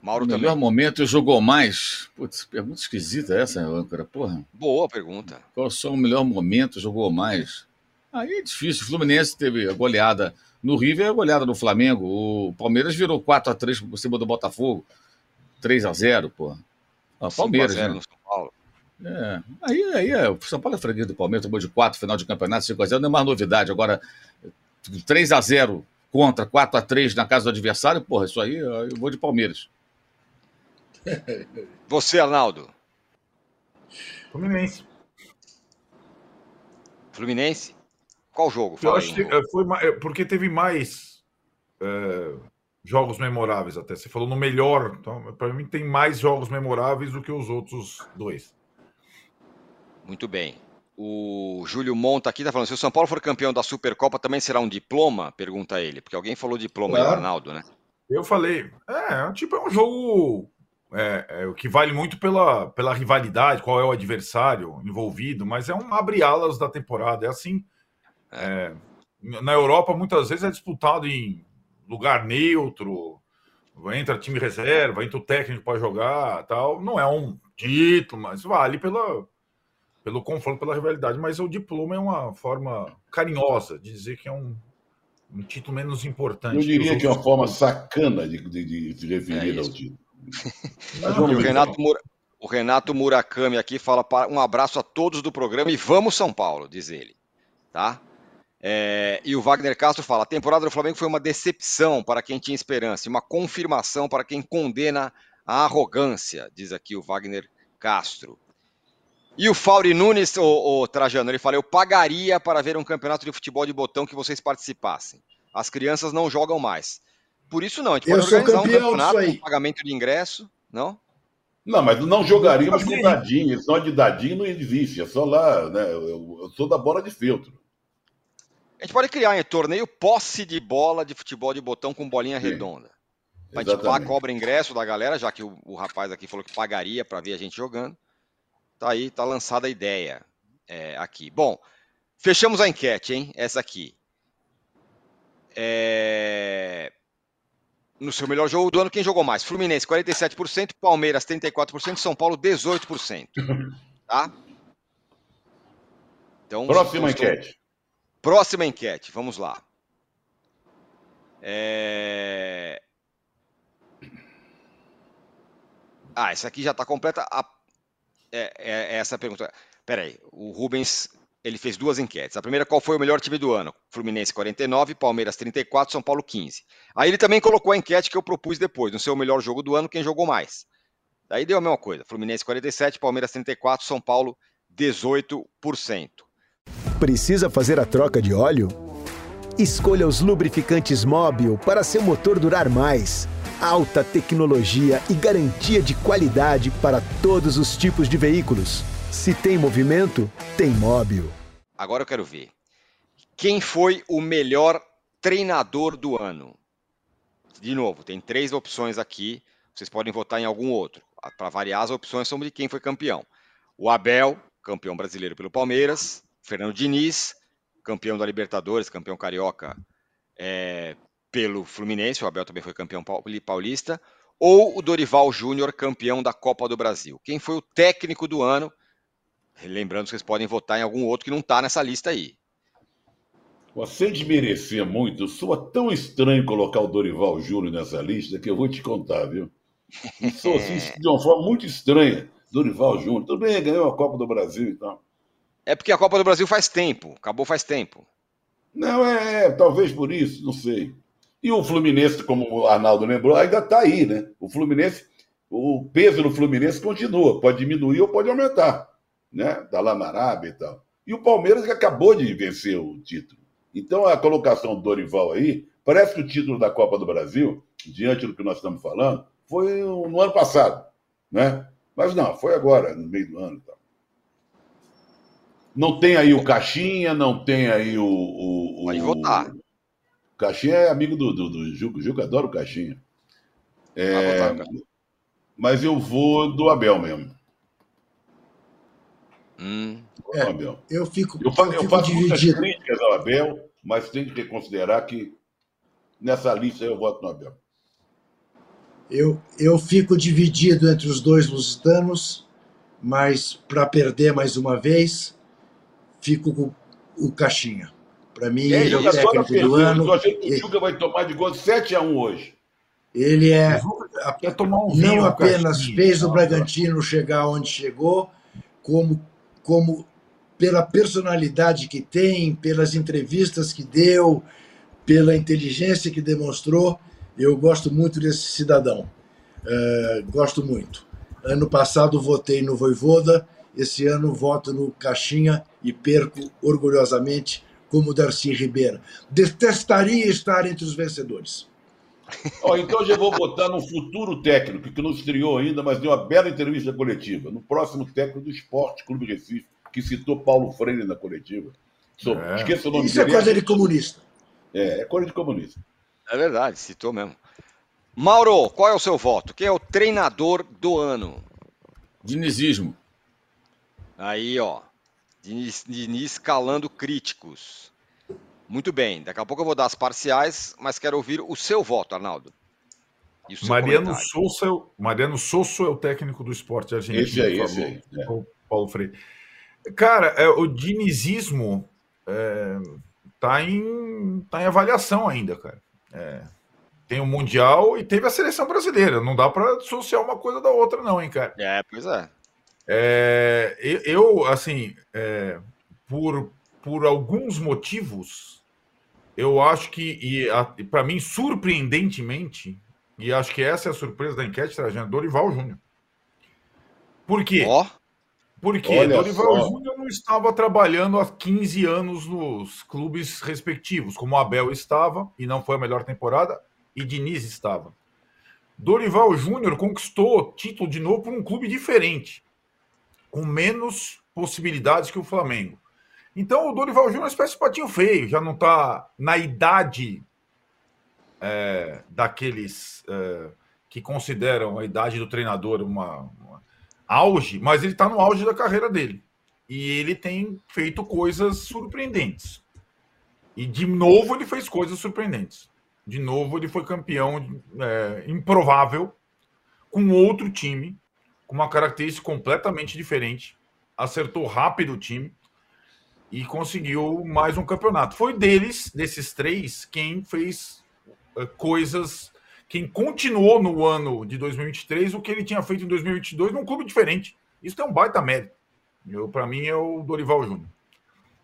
Mauro no melhor momento jogou mais. Putz, pergunta esquisita essa, âncora, porra. Boa pergunta. Qual o melhor momento jogou mais? Aí é difícil. O Fluminense teve a goleada no River e a goleada no Flamengo. O Palmeiras virou 4x3 por cima do Botafogo. 3x0, pô. Ah, Palmeiras, né? no São Paulo. É. Aí, aí é, o São Paulo é freguês do Palmeiras, tomou de 4 final de campeonato, 5x0, não é mais novidade. Agora, 3x0 contra 4 a 3 na casa do adversário, porra, isso aí eu vou de Palmeiras. Você, Arnaldo. Fluminense. Fluminense? Qual jogo? Eu acho que eh, foi eh, porque teve mais é, jogos memoráveis até. Você falou no melhor. Então, para mim tem mais jogos memoráveis do que os outros dois. Muito bem. O Júlio Monta aqui está falando: se o São Paulo for campeão da Supercopa, também será um diploma? Pergunta ele, porque alguém falou diploma claro. aí, Arnaldo, né? Eu falei, é, tipo, é um jogo é, é, que vale muito pela, pela rivalidade, qual é o adversário envolvido, mas é um abre-alas da temporada. É assim. É. é, na Europa, muitas vezes é disputado em lugar neutro, entra time reserva, entra o técnico para jogar tal. Não é um título, mas vale pela, pelo confronto, pela rivalidade, mas o diploma é uma forma carinhosa de dizer que é um, um título menos importante. Eu diria que, que é uma forma sacana de, de, de referir é ao título. o, Renato o Renato Murakami aqui fala um abraço a todos do programa e vamos São Paulo, diz ele. Tá? É, e o Wagner Castro fala: a temporada do Flamengo foi uma decepção para quem tinha esperança e uma confirmação para quem condena a arrogância, diz aqui o Wagner Castro. E o Fauri Nunes, o, o Trajano, ele fala: Eu pagaria para ver um campeonato de futebol de botão que vocês participassem. As crianças não jogam mais. Por isso não, a gente eu pode organizar um campeonato com pagamento de ingresso, não? Não, mas não jogaríamos com dadinho. Só de dadinho não existe. É só lá, né? Eu, eu sou da bola de filtro. A gente pode criar um torneio posse de bola de futebol de botão com bolinha Sim. redonda. A gente cobra ingresso da galera, já que o, o rapaz aqui falou que pagaria para ver a gente jogando. Tá aí, tá lançada a ideia é, aqui. Bom, fechamos a enquete, hein? Essa aqui. É... No seu melhor jogo do ano, quem jogou mais? Fluminense, 47%, Palmeiras, 34%, São Paulo, 18%. Tá? Então, Próxima enquete. Próxima enquete, vamos lá. É... Ah, essa aqui já está completa. A é, é, é essa pergunta. Peraí, o Rubens ele fez duas enquetes. A primeira, qual foi o melhor time do ano? Fluminense 49, Palmeiras 34, São Paulo 15. Aí ele também colocou a enquete que eu propus depois, no seu melhor jogo do ano, quem jogou mais. Daí deu a mesma coisa. Fluminense 47, Palmeiras 34, São Paulo 18%. Precisa fazer a troca de óleo? Escolha os lubrificantes Móbil para seu motor durar mais alta tecnologia e garantia de qualidade para todos os tipos de veículos. Se tem movimento, tem móvel. Agora eu quero ver. Quem foi o melhor treinador do ano? De novo, tem três opções aqui. Vocês podem votar em algum outro. Para variar, as opções são de quem foi campeão. O Abel, campeão brasileiro pelo Palmeiras. Fernando Diniz, campeão da Libertadores, campeão carioca é, pelo Fluminense, o Abel também foi campeão paulista, ou o Dorival Júnior, campeão da Copa do Brasil? Quem foi o técnico do ano? Lembrando que vocês podem votar em algum outro que não está nessa lista aí. Sem desmerecer muito, soa tão estranho colocar o Dorival Júnior nessa lista que eu vou te contar, viu? Sou assim, de uma forma muito estranha. Dorival Júnior, tudo bem, ganhou a Copa do Brasil e então. tal. É porque a Copa do Brasil faz tempo, acabou faz tempo. Não, é, é talvez por isso, não sei. E o Fluminense, como o Arnaldo lembrou, ainda está aí, né? O Fluminense, o peso do Fluminense continua, pode diminuir ou pode aumentar, né? Na Arábia e tal. E o Palmeiras que acabou de vencer o título. Então a colocação do Dorival aí, parece que o título da Copa do Brasil, diante do que nós estamos falando, foi no ano passado, né? Mas não, foi agora, no meio do ano e tal. Não tem aí o Caixinha, não tem aí o. o, o Pode votar. Caixinha é amigo do, do, do Juca. O Juca adora o Caixinha. É, ah, mas eu vou do Abel mesmo. Hum. É, Abel. Eu fico, eu, faço, eu, eu faço muitas críticas ao Abel, mas tem que considerar que nessa lista eu voto no Abel. Eu, eu fico dividido entre os dois lusitanos, mas para perder mais uma vez, fico com o Caixinha. Para mim, é, ele é técnico do ano. Eu achei que o Juca vai tomar de gol 7 a 1 hoje. Ele é um não apenas fez o Bragantino chegar onde chegou, como, como pela personalidade que tem, pelas entrevistas que deu, pela inteligência que demonstrou. Eu gosto muito desse cidadão. Uh, gosto muito. Ano passado votei no Voivoda, esse ano voto no Caixinha e perco orgulhosamente como Darcy Ribeiro. Detestaria estar entre os vencedores. Oh, então já vou votar no futuro técnico, que não estreou ainda, mas deu uma bela entrevista coletiva. No próximo técnico do Esporte Clube Recife, que citou Paulo Freire na coletiva. So, é. Esqueça o nome Isso é é coisa de comunista. É, é coisa de comunista. É verdade, citou mesmo. Mauro, qual é o seu voto? Quem é o treinador do ano? Dinizismo. Aí, ó. Diniz, Diniz calando críticos. Muito bem, daqui a pouco eu vou dar as parciais, mas quero ouvir o seu voto, Arnaldo. Mariano Souza, é Mariano Souza é o técnico do esporte argentino. Esse aí, esse aí. É. Paulo Freire. Cara, é, o dinizismo é, tá, em, tá em avaliação ainda, cara. É, tem o Mundial e teve a seleção brasileira. Não dá para associar uma coisa da outra, não, hein, cara? É, pois é. É eu, assim, é, por, por alguns motivos, eu acho que, e para mim, surpreendentemente, e acho que essa é a surpresa da enquete, Trajano, Dorival Júnior. Por quê? Oh. Porque Olha Dorival só. Júnior não estava trabalhando há 15 anos nos clubes respectivos, como o Abel estava, e não foi a melhor temporada, e Diniz estava. Dorival Júnior conquistou título de novo por um clube diferente, com menos possibilidades que o Flamengo. Então o Dorival Júnior é uma espécie de patinho feio, já não está na idade é, daqueles é, que consideram a idade do treinador uma, uma auge, mas ele está no auge da carreira dele. E ele tem feito coisas surpreendentes. E de novo ele fez coisas surpreendentes. De novo ele foi campeão é, improvável com outro time, com uma característica completamente diferente. Acertou rápido o time e conseguiu mais um campeonato. Foi deles, desses três, quem fez uh, coisas, quem continuou no ano de 2023 o que ele tinha feito em 2022 num clube diferente. Isso é um baita mérito. Para mim é o Dorival Júnior.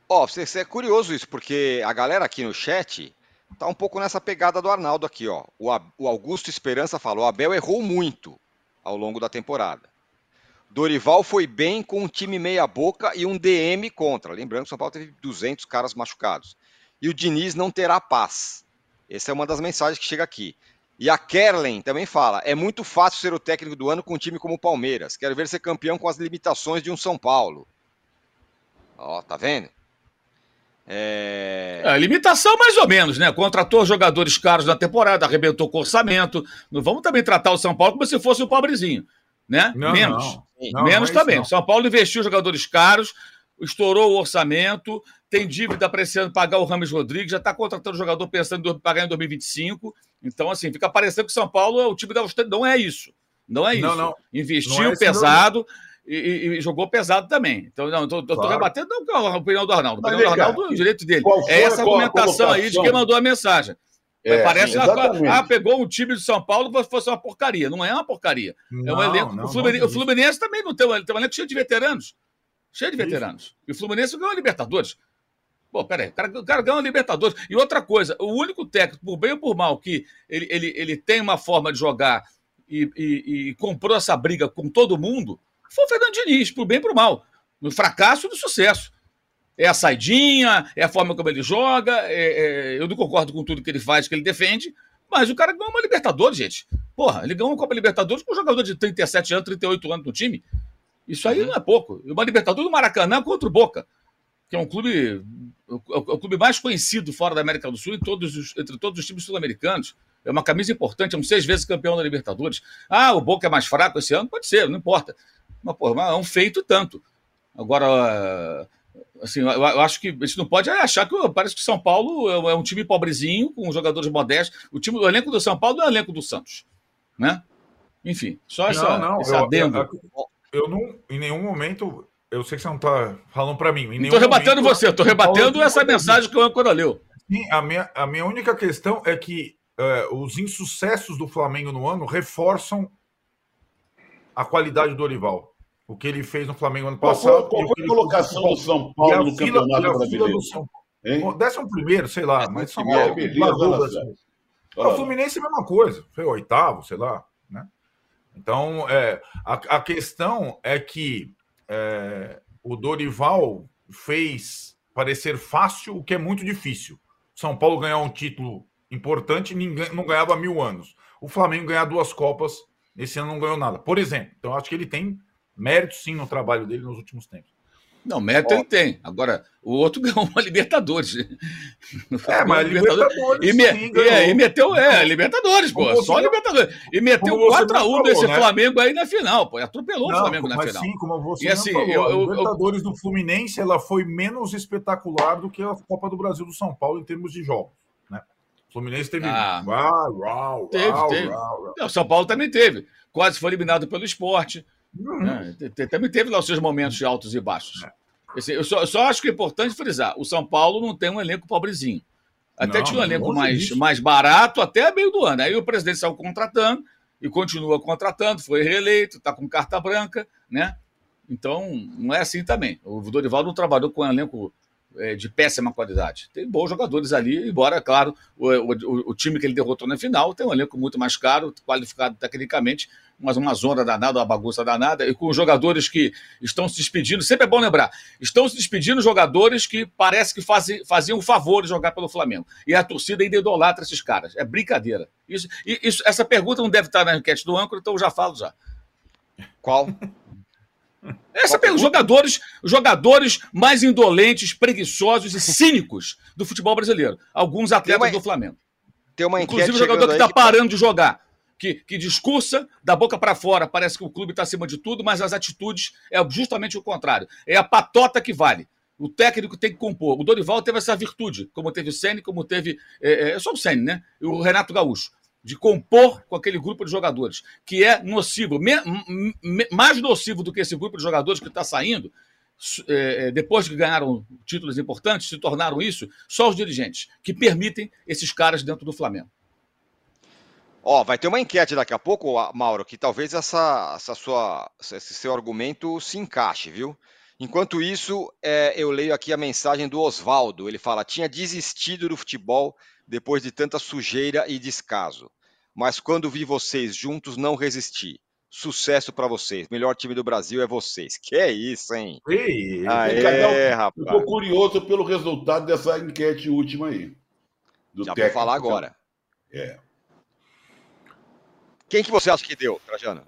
Ó, oh, você é curioso isso, porque a galera aqui no chat tá um pouco nessa pegada do Arnaldo aqui, ó. O, o Augusto Esperança falou: o Abel errou muito ao longo da temporada. Dorival foi bem com um time meia-boca e um DM contra. Lembrando que o São Paulo teve 200 caras machucados. E o Diniz não terá paz. Essa é uma das mensagens que chega aqui. E a Kerlen também fala: é muito fácil ser o técnico do ano com um time como o Palmeiras. Quero ver ser campeão com as limitações de um São Paulo. Ó, tá vendo? É... é... limitação mais ou menos, né? Contratou jogadores caros na temporada, arrebentou com orçamento. Não vamos também tratar o São Paulo como se fosse o pobrezinho né? Não, Menos. Não. Não, Menos também. Não. São Paulo investiu jogadores caros, estourou o orçamento, tem dívida para esse ano pagar o Rames Rodrigues, já está contratando jogador pensando em pagar em 2025. Então, assim, fica parecendo que o São Paulo é o time da austeridade. Não é isso. Não é isso. Não, não. Investiu é pesado. E, e, jogou pesado também. Então, não, tô, claro. tô rebatendo não, a opinião do Arnaldo. A opinião do Arnaldo é o direito dele. É essa argumentação aí de quem mandou a mensagem. É, Parece que ah, pegou um time de São Paulo que fosse uma porcaria. Não é uma porcaria. Não, é um elenco. Não, o, Fluminense, o, Fluminense, também não tem, tem um elenco cheio de veteranos. Cheio de veteranos. Isso. E o Fluminense ganhou a Libertadores. Pô, peraí, o cara, o cara ganhou a Libertadores. E outra coisa, o único técnico, por bem ou por mal, que ele, ele, ele tem uma forma de jogar e, e, e comprou essa briga com todo mundo, foi o Fernando Diniz, por bem e por mal. No fracasso e no sucesso. É a saidinha, é a forma como ele joga. É, é, eu não concordo com tudo que ele faz, que ele defende, mas o cara ganhou uma Libertadores, gente. Porra, ele ganhou uma Copa Libertadores com um jogador de 37 anos, 38 anos no time. Isso aí uhum. não é pouco. Uma Libertadores do Maracanã contra o Boca, que é um clube, o, o clube mais conhecido fora da América do Sul em todos os, entre todos os times sul-americanos. É uma camisa importante, é um seis vezes campeão da Libertadores. Ah, o Boca é mais fraco esse ano? Pode ser, não importa. Mas, porra, é um feito tanto. Agora, Assim, eu, eu, acho que a gente não pode achar que parece que o São Paulo é, é um time pobrezinho, com jogadores modestos. O time, o elenco do São Paulo não é o elenco do Santos, né? Enfim, só essa, não, não, esse eu, adendo. Eu, eu, não, em nenhum momento, eu sei que você não está falando para mim. Estou rebatendo momento, você, estou rebatendo essa mensagem que o âncora leu. Sim, a minha, a minha única questão é que uh, os insucessos do Flamengo no ano reforçam a qualidade do Dorival o que ele fez no Flamengo ano passado. Qual foi, qual foi a colocação do São Paulo no Campeonato Brasileiro? São... Hein? Décimo primeiro, sei lá, mas São Paulo. o Fluminense é a mesma coisa, foi oitavo, sei lá. Né? Então, é, a, a questão é que é, o Dorival fez parecer fácil o que é muito difícil. São Paulo ganhar um título importante ninguém não ganhava há mil anos. O Flamengo ganhar duas Copas, esse ano não ganhou nada. Por exemplo. Então, acho que ele tem mérito sim no trabalho dele nos últimos tempos. Não, mérito ele tem. Agora, o outro ganhou uma Libertadores. É, mas Libertadores. Libertadores e, me, sim, e, e, meteu, é, Libertadores, pô. Como só Libertadores. E meteu 4x1 desse né? Flamengo aí na final, pô. Atropelou não, o Flamengo na final. Sim, como você e assim, falou, eu, eu, a Libertadores eu, do Fluminense ela foi menos espetacular do que a Copa do Brasil do São Paulo em termos de jogos. Né? O Fluminense teve. Ah, uau, uau, teve, uau, teve. Uau, o São Paulo também teve. Quase foi eliminado pelo esporte. Uhum. É, também teve lá os seus momentos de altos e baixos. É. Eu só, eu só, acho que é importante frisar: o São Paulo não tem um elenco pobrezinho. Até não, tinha um elenco mais, mais barato até meio do ano. Aí o presidente saiu contratando e continua contratando, foi reeleito, está com carta branca, né? Então, não é assim também. O Dorival não trabalhou com um elenco é, de péssima qualidade. Tem bons jogadores ali, embora, claro, o, o, o, time que ele derrotou na final tem um elenco muito mais caro, qualificado tecnicamente, mas uma zona danada, uma bagunça danada, e com jogadores que estão se despedindo. Sempre é bom lembrar: estão se despedindo jogadores que parece que fazem, faziam o favor de jogar pelo Flamengo. E a torcida ainda idolatra esses caras. É brincadeira. Isso, isso, essa pergunta não deve estar na enquete do âncora, então eu já falo já. Qual? Essa pelos jogadores, jogadores mais indolentes, preguiçosos e cínicos do futebol brasileiro. Alguns atletas uma, do Flamengo. Tem uma Inclusive o jogador que está parando de jogar, que, que discursa da boca para fora, parece que o clube está acima de tudo, mas as atitudes é justamente o contrário. É a patota que vale. O técnico tem que compor. O Dorival teve essa virtude, como teve o Sene, como teve. É, é, só o Sene, né? E o Renato Gaúcho de compor com aquele grupo de jogadores, que é nocivo, me, me, mais nocivo do que esse grupo de jogadores que está saindo, é, é, depois que ganharam títulos importantes, se tornaram isso, só os dirigentes, que permitem esses caras dentro do Flamengo. Ó, oh, vai ter uma enquete daqui a pouco, Mauro, que talvez essa, essa sua, esse seu argumento se encaixe, viu? Enquanto isso, é, eu leio aqui a mensagem do Oswaldo. Ele fala: tinha desistido do futebol depois de tanta sujeira e descaso mas quando vi vocês juntos não resisti. Sucesso para vocês. Melhor time do Brasil é vocês. Que é isso, hein? Ei, Aê, rapaz. Eu tô curioso pelo resultado dessa enquete última aí. Já técnico. vou falar agora. É. Quem que você acha que deu, Trajano?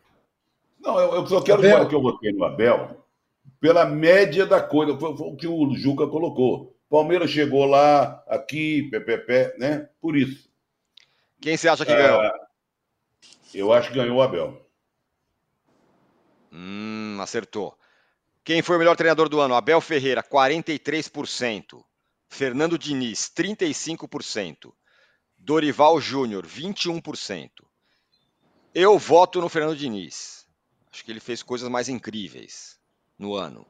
Não, eu, eu só quero falar que eu votei no Abel pela média da coisa. Foi, foi o que o Juca colocou. Palmeiras chegou lá, aqui, pé, né? Por isso. Quem você acha que ganhou? É, eu acho que ganhou o Abel. Hum, acertou. Quem foi o melhor treinador do ano? Abel Ferreira, 43%. Fernando Diniz, 35%. Dorival Júnior, 21%. Eu voto no Fernando Diniz. Acho que ele fez coisas mais incríveis no ano.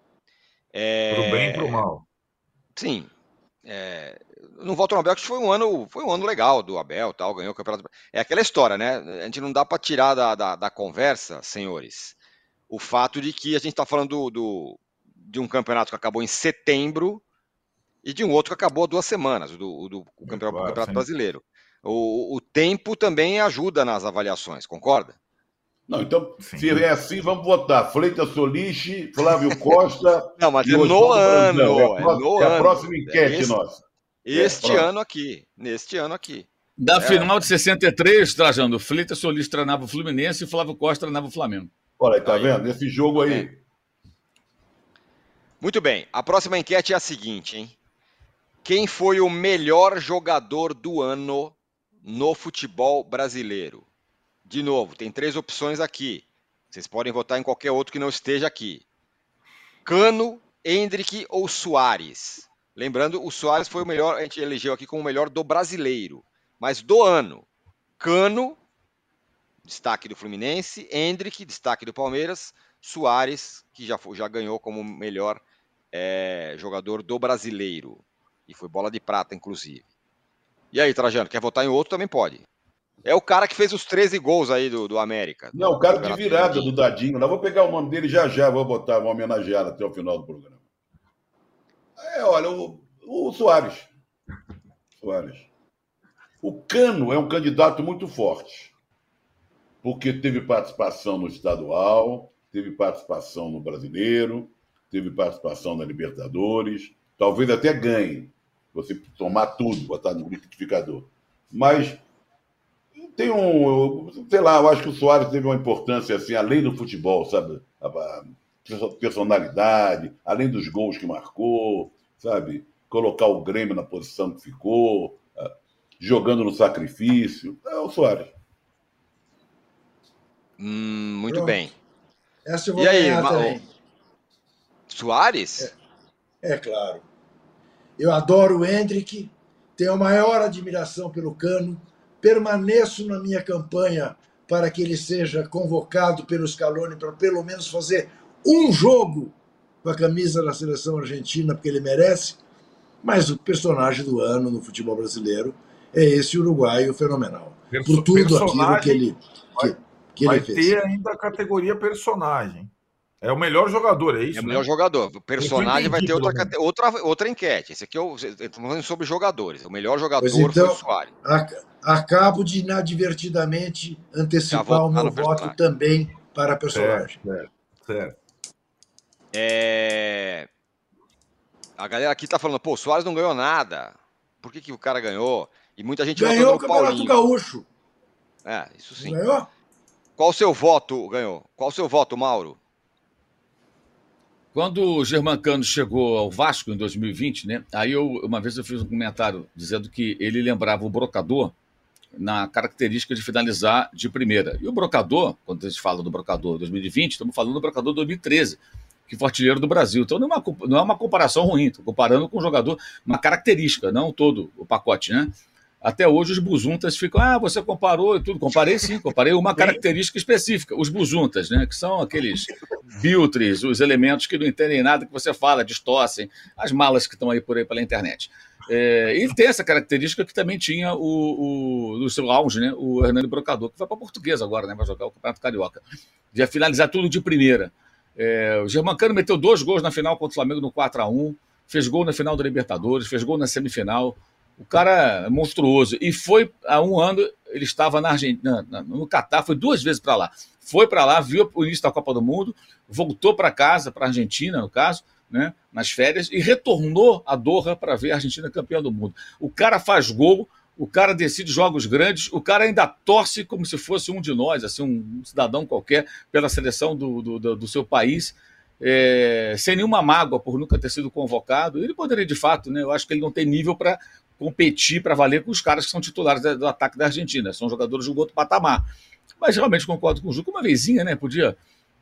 É... Pro bem e pro mal. Sim, é, no Abel, que foi um ano, foi um ano legal do Abel, tal, ganhou o campeonato. É aquela história, né? A gente não dá para tirar da, da, da, conversa, senhores, o fato de que a gente está falando do, do, de um campeonato que acabou em setembro e de um outro que acabou há duas semanas, do, do, do campeonato, claro, campeonato brasileiro. O, o tempo também ajuda nas avaliações, concorda? Não, então, Sim. se é assim, vamos votar. Freitas Soliche, Flávio Costa. Não, mas é no ano. É, a, próxima, é, no é a próxima enquete é nossa. Este é, ano aqui. Neste ano aqui. Da é. final de 63, Trajando, Freitas Solis treinava o Fluminense e Flávio Costa treinava o Flamengo. Olha aí, tá aí. vendo? Esse jogo aí. É. Muito bem. A próxima enquete é a seguinte, hein? Quem foi o melhor jogador do ano no futebol brasileiro? De novo, tem três opções aqui. Vocês podem votar em qualquer outro que não esteja aqui. Cano, Hendrick ou Soares. Lembrando, o Soares foi o melhor, a gente elegeu aqui como o melhor do brasileiro. Mas do ano, Cano, destaque do Fluminense, Hendrick, destaque do Palmeiras, Soares, que já, já ganhou como melhor é, jogador do brasileiro. E foi bola de prata, inclusive. E aí, Trajano, quer votar em outro? Também pode. É o cara que fez os 13 gols aí do, do América. Não, o cara de virada do Dadinho. Nós vou pegar o nome dele já já, vou botar, vou homenagear até o final do programa. É, olha, o, o Soares. Soares. O Cano é um candidato muito forte, porque teve participação no estadual, teve participação no brasileiro, teve participação na Libertadores, talvez até ganhe, você tomar tudo, botar no liquidificador. Mas tem um, sei lá, eu acho que o Soares teve uma importância assim, além do futebol, sabe? Personalidade, além dos gols que marcou, sabe? Colocar o Grêmio na posição que ficou, jogando no sacrifício. É o Soares. Hum, muito Pronto. bem. Essa eu vou e aí, também. Soares? É, é, claro. Eu adoro o Hendrick, tenho a maior admiração pelo Cano, permaneço na minha campanha para que ele seja convocado pelo Scaloni para pelo menos fazer um jogo com a camisa da seleção argentina, porque ele merece. Mas o personagem do ano no futebol brasileiro é esse uruguaio fenomenal. Perso Por tudo aquilo que ele, que, que vai ele fez. ter ainda a categoria personagem. É o melhor jogador, é isso? É o melhor né? jogador. O personagem vai ter outra, outra, outra enquete. Esse aqui é o, estamos falando sobre jogadores. O melhor jogador então, foi o Soares. Acabo de inadvertidamente antecipar o meu voto também para personagem. Certo, certo. É... A galera aqui tá falando, pô, o Soares não ganhou nada. Por que, que o cara ganhou? E muita gente ganhou o Campeonato Paulinho. Gaúcho. É, isso sim. Ganhou? Qual o seu voto, ganhou? Qual o seu voto, Mauro? Quando o Germancano chegou ao Vasco em 2020, né? Aí eu, uma vez eu fiz um comentário dizendo que ele lembrava o brocador na característica de finalizar de primeira. E o brocador, quando a gente fala do brocador 2020, estamos falando do brocador 2013, que foi artilheiro do Brasil. Então não é uma, não é uma comparação ruim, estou comparando com um jogador, uma característica, não todo o pacote, né? Até hoje os buzuntas ficam, ah, você comparou e tudo. Comparei sim, comparei uma característica específica, os buzuntas, né? Que são aqueles biltres, os elementos que não entendem nada que você fala, distorcem, as malas que estão aí por aí pela internet. É, e tem essa característica que também tinha o, o no seu auge, né? O Hernando Brocador, que vai para português agora, né? Vai jogar o Campeonato Carioca. De finalizar tudo de primeira. É, o Germancano meteu dois gols na final contra o Flamengo no 4 a 1 fez gol na final da Libertadores, fez gol na semifinal. O cara é monstruoso. E foi há um ano, ele estava na Argentina, no Catar, foi duas vezes para lá. Foi para lá, viu o início da Copa do Mundo, voltou para casa, para a Argentina, no caso, né, nas férias, e retornou a Doha para ver a Argentina campeã do mundo. O cara faz gol, o cara decide jogos grandes, o cara ainda torce como se fosse um de nós, assim, um cidadão qualquer, pela seleção do, do, do seu país. É, sem nenhuma mágoa por nunca ter sido convocado. Ele poderia, de fato, né? Eu acho que ele não tem nível para competir para valer com os caras que são titulares do ataque da Argentina. São jogadores de um outro patamar. Mas realmente concordo com o Juca, uma vezinha, né? Podia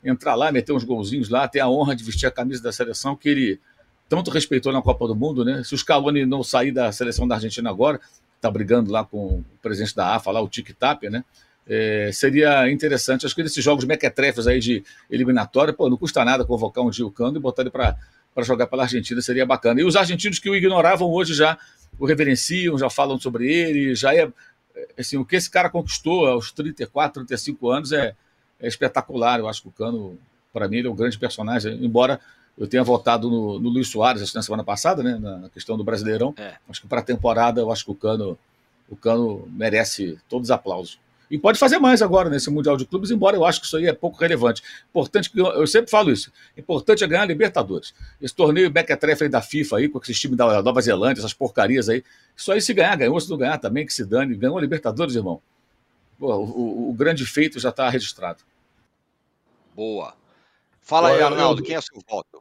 entrar lá, meter uns golzinhos lá, ter a honra de vestir a camisa da seleção que ele tanto respeitou na Copa do Mundo, né? Se o Scaloni não sair da seleção da Argentina agora, está brigando lá com o presidente da AFA, lá, o Tic Tapia, né? É, seria interessante. Acho que nesses jogos mequetrefes aí de eliminatória, pô, não custa nada convocar um Gil Cano e botar ele para jogar pela Argentina, seria bacana. E os argentinos que o ignoravam hoje já o reverenciam, já falam sobre ele, já é assim, o que esse cara conquistou aos 34, 35 anos é, é espetacular. Eu acho que o Cano, para mim, ele é um grande personagem, embora eu tenha votado no, no Luiz Soares na semana passada, né, na questão do Brasileirão. É. Acho que para a temporada, eu acho que o Cano, o Cano merece todos os aplausos. E pode fazer mais agora nesse Mundial de Clubes, embora eu acho que isso aí é pouco relevante. Importante que eu sempre falo isso. Importante é ganhar a Libertadores. Esse torneio Becketreff da FIFA aí, com esse time da Nova Zelândia, essas porcarias aí. Isso aí se ganhar, ganhou, se não ganhar também, que se dane. Ganhou a Libertadores, irmão. Pô, o, o, o, grande feito já está registrado. Boa. Fala aí, Arnaldo, quem é seu voto?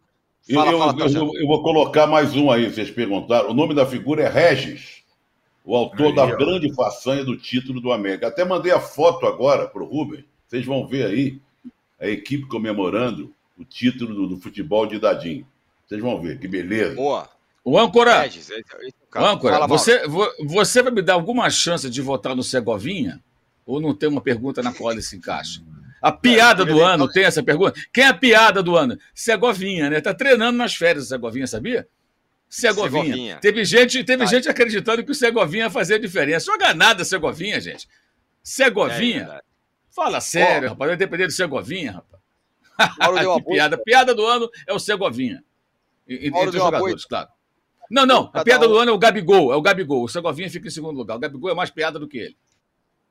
Fala, eu, fala, eu, eu, eu, vou colocar mais um aí, vocês perguntaram. O nome da figura é Regis o autor Aí, da ó. grande façanha do título do América. Até mandei a foto agora para o Rubem, vocês vão ver aí a equipe comemorando o título do, do futebol de Dadinho. Vocês vão ver, que beleza. Boa. O âncora, o âncora você, você vai me dar alguma chance de votar no Segovinha? Ou não tem uma pergunta na qual ele se encaixa? A piada do ano, tem essa pergunta? Quem é a piada do ano? Segovinha, né? Tá treinando nas férias, Segovinha, sabia? Segovinha. Segovinha. Teve gente, teve tá. gente acreditando que o Segovinha fazia diferença. Joga nada, Segovinha, gente. Segovinha. É Fala sério, oh. rapaz. Vai depender do Segovinha, rapaz. que piada. Piada do ano é o Segovinha. Entre os jogadores, claro. Não, não. A piada do ano é o Gabigol. É o Gabigol. O Segovinha fica em segundo lugar. O Gabigol é mais piada do que ele.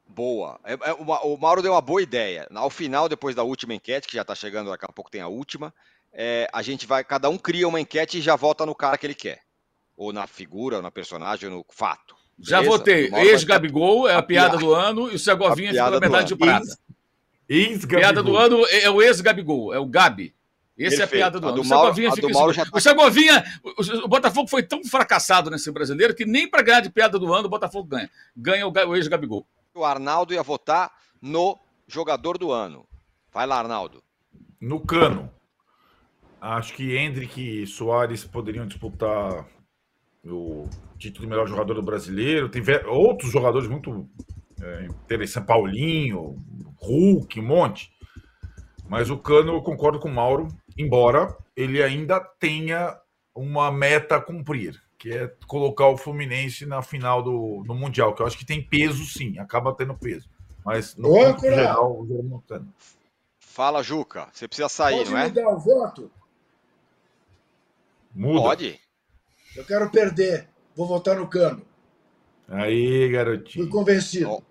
Boa. É, é, o Mauro deu uma boa ideia. Ao final, depois da última enquete, que já está chegando, daqui a pouco tem a última, é, a gente vai, cada um cria uma enquete e já vota no cara que ele quer. Ou na figura, ou na personagem, ou no fato. Beleza? Já votei. Ex-Gabigol é a, a piada do ano e o Segovinha fica na medalha de prata. Piada do ano é o ex-Gabigol, é o Gabi. Essa é a piada do ano. o Segovinha fica do assim. tá... O Segovinha, o, Botafogo foi tão fracassado nesse brasileiro que nem para ganhar de piada do ano o Botafogo ganha. Ganha o, o ex-Gabigol. O Arnaldo ia votar no jogador do ano. Vai lá, Arnaldo. No cano. Acho que Hendrick e Soares poderiam disputar o título de melhor jogador do brasileiro. Tem outros jogadores muito é, interessantes. Paulinho, Hulk, um monte. Mas o Cano, eu concordo com o Mauro, embora ele ainda tenha uma meta a cumprir, que é colocar o Fluminense na final do, do Mundial, que eu acho que tem peso sim, acaba tendo peso. Mas no Ô, geral, o Jeromel Cano. Fala, Juca. Você precisa sair, Pode não é? Pode mudar o voto? Muda. Pode. Eu quero perder. Vou votar no Cano. Aí, garotinho. Fui convencido.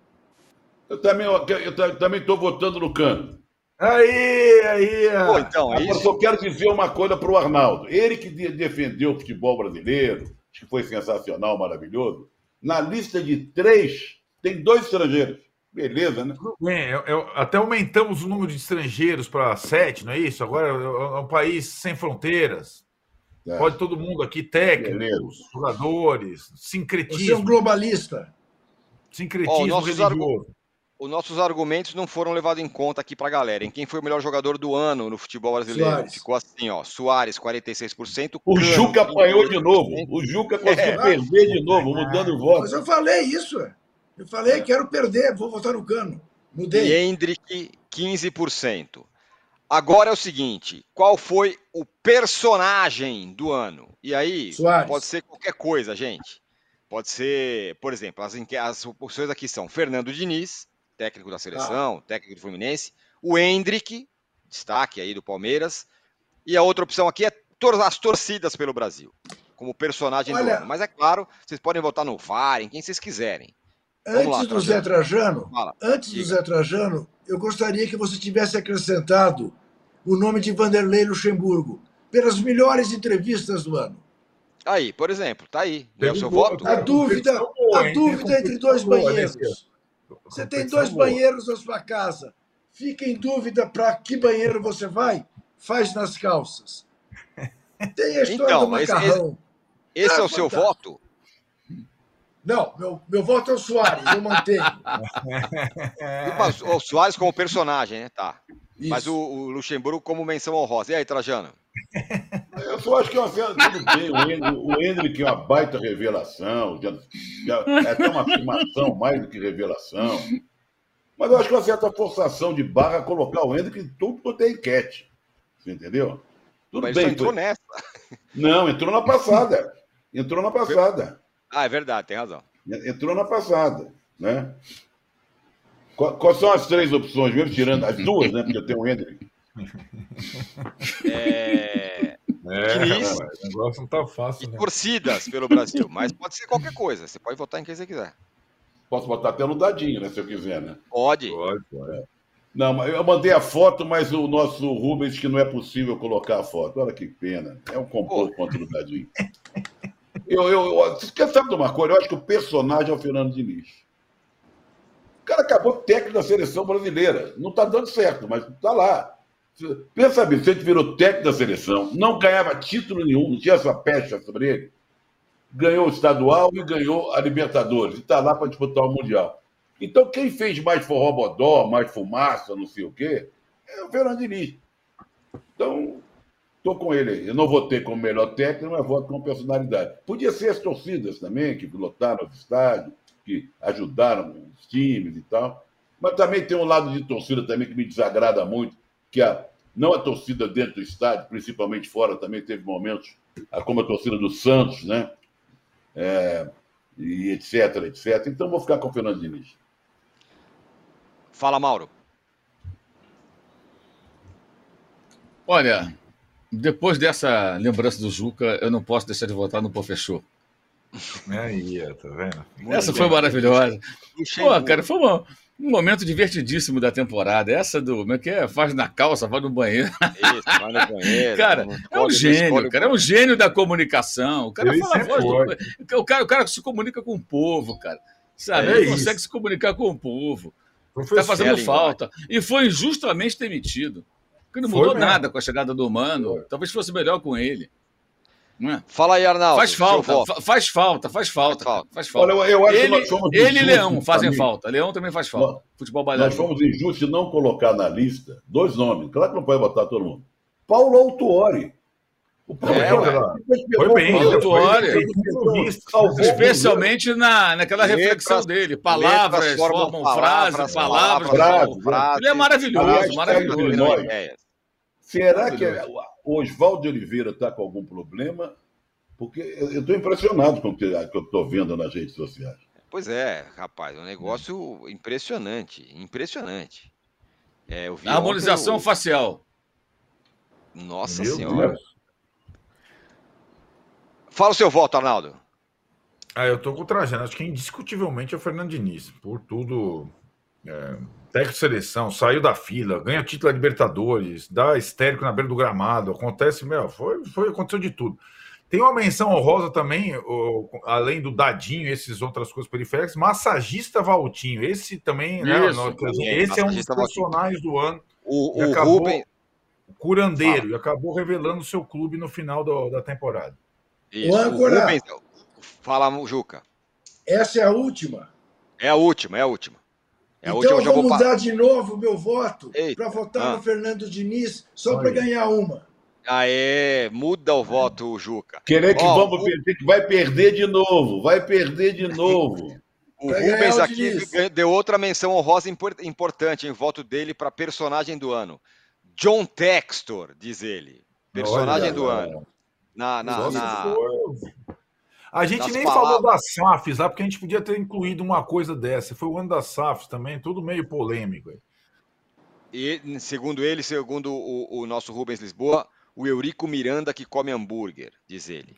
Eu também eu também estou votando no Cano. Aí, aí. Pô, então, é Agora, só quero dizer uma coisa para o Arnaldo. Ele que defendeu o futebol brasileiro, que foi sensacional, maravilhoso. Na lista de três, tem dois estrangeiros. Beleza, né? Bem, eu, eu, até aumentamos o número de estrangeiros para sete, não é isso? Agora é um país sem fronteiras. É. Pode todo mundo aqui, técnicos, Beleza. jogadores, sincretismo. Você é um globalista. Sincretismo oh, religioso os nossos argumentos não foram levados em conta aqui para a galera. Em quem foi o melhor jogador do ano no futebol brasileiro? Soares. Ficou assim, ó. Soares, 46%. O Cano, Juca apanhou de novo. O Juca conseguiu é. perder de novo, mudando o voto. Mas eu falei isso. Eu falei, é. quero perder, vou votar no Cano. Mudei. E Hendrick, 15%. Agora é o seguinte: qual foi o personagem do ano? E aí, Soares. pode ser qualquer coisa, gente. Pode ser, por exemplo, as, as opções aqui são Fernando Diniz, técnico da seleção, ah. técnico do Fluminense. O Hendrick, destaque aí do Palmeiras. E a outra opção aqui é tor as torcidas pelo Brasil, como personagem Olha, do ano. Mas é claro, vocês podem votar no VAR, em quem vocês quiserem. Antes lá, do Zé Trajano, Fala. antes Diga. do Zé Trajano, eu gostaria que você tivesse acrescentado o nome de Vanderlei Luxemburgo, pelas melhores entrevistas do ano. Aí, por exemplo, tá aí. Deu o seu voto? A dúvida, a dúvida entre dois banheiros. Você tem dois banheiros na sua casa. Fica em dúvida para que banheiro você vai? Faz nas calças. Tem a história então, do macarrão. Esse, esse é, é o seu voto? Não, meu, meu voto é o Soares, eu mantenho. o Soares como personagem, né? Tá. Isso. Mas o, o, Luxemburgo como menção honrosa. E aí, Trajano? Eu só acho que é uma cena tudo bem. O Hendrick é uma baita revelação. Já, já, é até uma afirmação mais do que revelação. Mas eu acho que é uma certa forçação de barra colocar o Hendrick em tudo quanto é enquete. Você entendeu? Tudo Mas bem. entrou foi... nessa. Não, entrou na passada. Entrou na passada. Ah, é verdade, tem razão. Entrou na passada, né? Quais são as três opções, mesmo tirando as duas, né? Porque eu tenho o Hendrick. É... É, o negócio não tá fácil. Né? torcidas pelo Brasil, mas pode ser qualquer coisa. Você pode votar em quem você quiser. Posso botar até no dadinho, né? Se eu quiser, né? Pode. Pode, pode. Não, eu mandei a foto, mas o nosso Rubens que não é possível colocar a foto. Olha que pena. É um complô contra o dadinho. Eu, eu, eu, você quer saber de uma coisa? Eu acho que o personagem é o Fernando Diniz. O cara acabou técnico da seleção brasileira. Não está dando certo, mas está lá. Pensa bem, Vicente virou técnico da seleção, não ganhava título nenhum, não tinha essa pecha sobre ele. Ganhou o estadual e ganhou a Libertadores. E está lá para disputar o Mundial. Então, quem fez mais forrobodó, mais fumaça, não sei o quê, é o Fernando Diniz. Então, estou com ele aí. Eu não votei como melhor técnico, mas voto com personalidade. Podia ser as torcidas também, que lotaram os estádios que ajudaram os times e tal. Mas também tem um lado de torcida também que me desagrada muito, que a, não a torcida dentro do estádio, principalmente fora, também teve momentos, como a torcida do Santos, né? É, e etc, etc. Então vou ficar com o Fernando Diniz. Fala, Mauro. Olha, Depois dessa lembrança do Juca, eu não posso deixar de votar no professor. Aí, tá vendo? Essa foi maravilhosa. Pô, cara, foi uma, um momento divertidíssimo da temporada. Essa do. Como é que é? Faz na calça, vai no banheiro. Isso, vai no banheiro. cara, é um gênio, cara. É um gênio da comunicação. O cara eu fala a voz do. O cara, o cara se comunica com o povo, cara. Sabe? É Ele consegue se comunicar com o povo. Está fazendo falta. E foi injustamente demitido. Porque não mudou nada com a chegada do Mano. Foi. Talvez fosse melhor com ele. É? Fala aí, Arnaldo. Faz falta, faz falta, faz falta. Faz falta. Olha, eu acho ele, que ele e Leão fazem falta. Leão também faz falta. Nós, Futebol bailarino. Nós fomos injustos de não colocar na lista dois nomes. Claro que não pode botar todo mundo. Paulo Autuori. O Paulo é, foi bem, Autuori. Especialmente na, naquela reflexão letras, dele. Palavras formam frases, palavras, palavras, palavras. Ele é maravilhoso, maravilhoso. Será que o Oswaldo Oliveira está com algum problema? Porque eu estou impressionado com o que eu estou vendo nas redes sociais. Pois é, rapaz, um negócio impressionante, impressionante. É, a harmonização facial. Nossa Meu Senhora. Deus. Fala o seu voto, Arnaldo. Ah, eu estou com o Trajano. Acho que indiscutivelmente é o Fernando Diniz, por tudo. É técnico de seleção, saiu da fila, ganha o título da Libertadores, dá histérico na beira do gramado, acontece, meu, foi, foi, aconteceu de tudo. Tem uma menção honrosa também, o, além do Dadinho, esses outras coisas periféricas, massagista Valtinho. Esse também, né, Isso, né? Esse é um dos personagens do ano. O, o acabou, Ruben... Curandeiro, Fala. e acabou revelando o seu clube no final do, da temporada. Isso. O âncora. Rubens... Fala, Juca. Essa é a última. É a última, é a última. É então eu vou mudar de novo meu voto para votar ah. no Fernando Diniz só para ganhar uma. Aê, muda o voto, Juca. Querer que oh, vamos o... perder, que vai perder de novo, vai perder de novo. o Rubens aqui deu outra menção honrosa importante em voto dele para personagem do ano. John Textor, diz ele. Personagem Olha, do ano. Na, na, na, a gente nem palavras. falou das SAFs lá, porque a gente podia ter incluído uma coisa dessa. Foi o ano das SAFs também, tudo meio polêmico. E, segundo ele, segundo o, o nosso Rubens Lisboa, o Eurico Miranda que come hambúrguer, diz ele.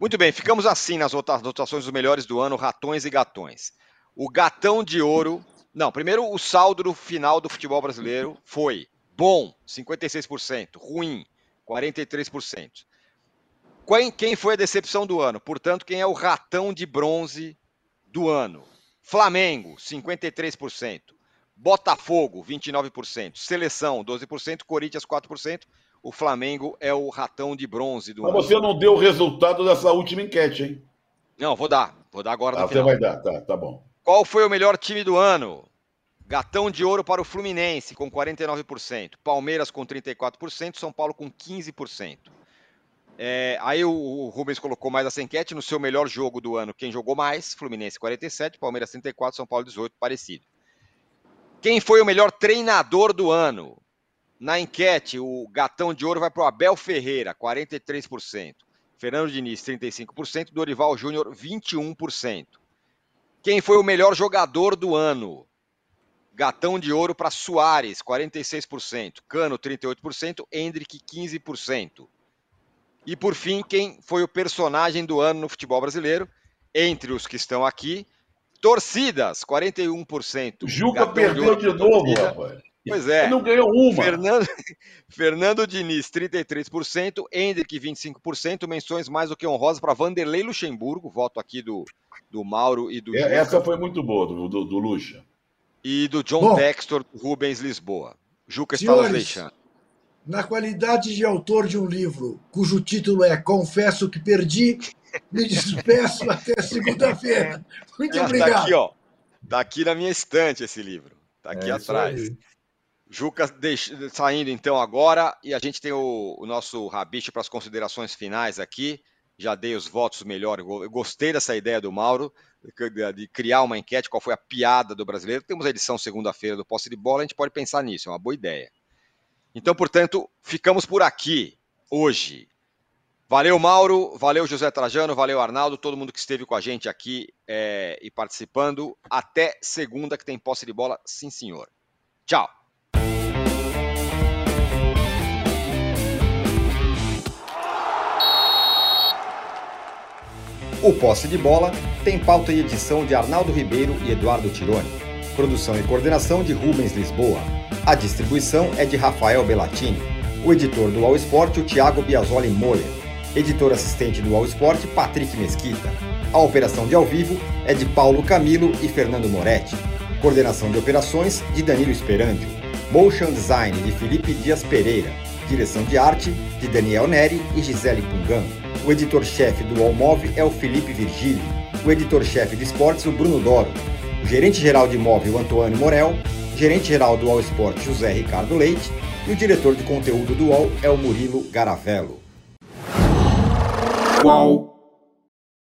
Muito bem, ficamos assim nas votações dos melhores do ano, ratões e gatões. O gatão de ouro. Não, primeiro o saldo do final do futebol brasileiro foi bom, 56%, ruim, 43%. Quem, quem foi a decepção do ano? Portanto, quem é o ratão de bronze do ano? Flamengo, 53%. Botafogo, 29%. Seleção, 12%. Corinthians, 4%. O Flamengo é o ratão de bronze do Mas ano. Mas você não deu o resultado dessa última enquete, hein? Não, vou dar. Vou dar agora ah, Você vai dar, tá, tá bom. Qual foi o melhor time do ano? Gatão de ouro para o Fluminense, com 49%. Palmeiras com 34%. São Paulo com 15%. É, aí o, o, Rubens colocou mais essa enquete no seu melhor jogo do ano. Quem jogou mais? Fluminense 47, Palmeiras 34, São Paulo 18, parecido. Quem foi o melhor treinador do ano? Na enquete, o gatão de ouro vai para o Abel Ferreira, 43%. Fernando Diniz, 35%. Dorival Júnior, 21%. Quem foi o melhor jogador do ano? Gatão de ouro para Soares, 46%. Cano, 38%. Hendrick, 15%. E por fim, quem foi o personagem do ano no futebol brasileiro? Entre os que estão aqui, torcidas, 41%. Juca perdeu de, de novo, rapaz. Pois é. Ele não ganhou uma. Fernando, Fernando Diniz, 33%. Hendrick, 25%. Menções mais do que honrosas para Vanderlei Luxemburgo. Voto aqui do, do Mauro e do. É, essa foi muito boa, do, do, do Luxa. E do John Bom, Textor, Rubens Lisboa. Juca está nos deixando na qualidade de autor de um livro cujo título é Confesso que Perdi, me despeço até segunda-feira. Muito ah, obrigado. Está aqui, ó. Tá aqui na minha estante esse livro. Está aqui é atrás. Juca deixa, saindo então agora e a gente tem o, o nosso rabicho para as considerações finais aqui. Já dei os votos melhor. Eu gostei dessa ideia do Mauro de, de criar uma enquete. Qual foi a piada do brasileiro? Temos a edição segunda-feira do Posse de Bola. A gente pode pensar nisso. É uma boa ideia. Então, portanto, ficamos por aqui hoje. Valeu, Mauro. Valeu, José Trajano. Valeu, Arnaldo. Todo mundo que esteve com a gente aqui é, e participando. Até segunda, que tem posse de bola. Sim, senhor. Tchau. O Posse de Bola tem pauta e edição de Arnaldo Ribeiro e Eduardo Tironi. Produção e coordenação de Rubens Lisboa. A distribuição é de Rafael Bellatini. O editor do All Sport, o Thiago Biasoli Moller. Editor assistente do All Sport, Patrick Mesquita. A operação de ao vivo é de Paulo Camilo e Fernando Moretti. Coordenação de operações de Danilo Esperandio. Motion Design de Felipe Dias Pereira. Direção de arte de Daniel Neri e Gisele Pungan. O editor-chefe do Allmove é o Felipe Virgílio. O editor-chefe de esportes, o Bruno Doro. O gerente-geral de imóvel, Antônio Morel. Gerente-geral do All Sport, José Ricardo Leite. E o diretor de conteúdo do UOL é o Murilo Garavello.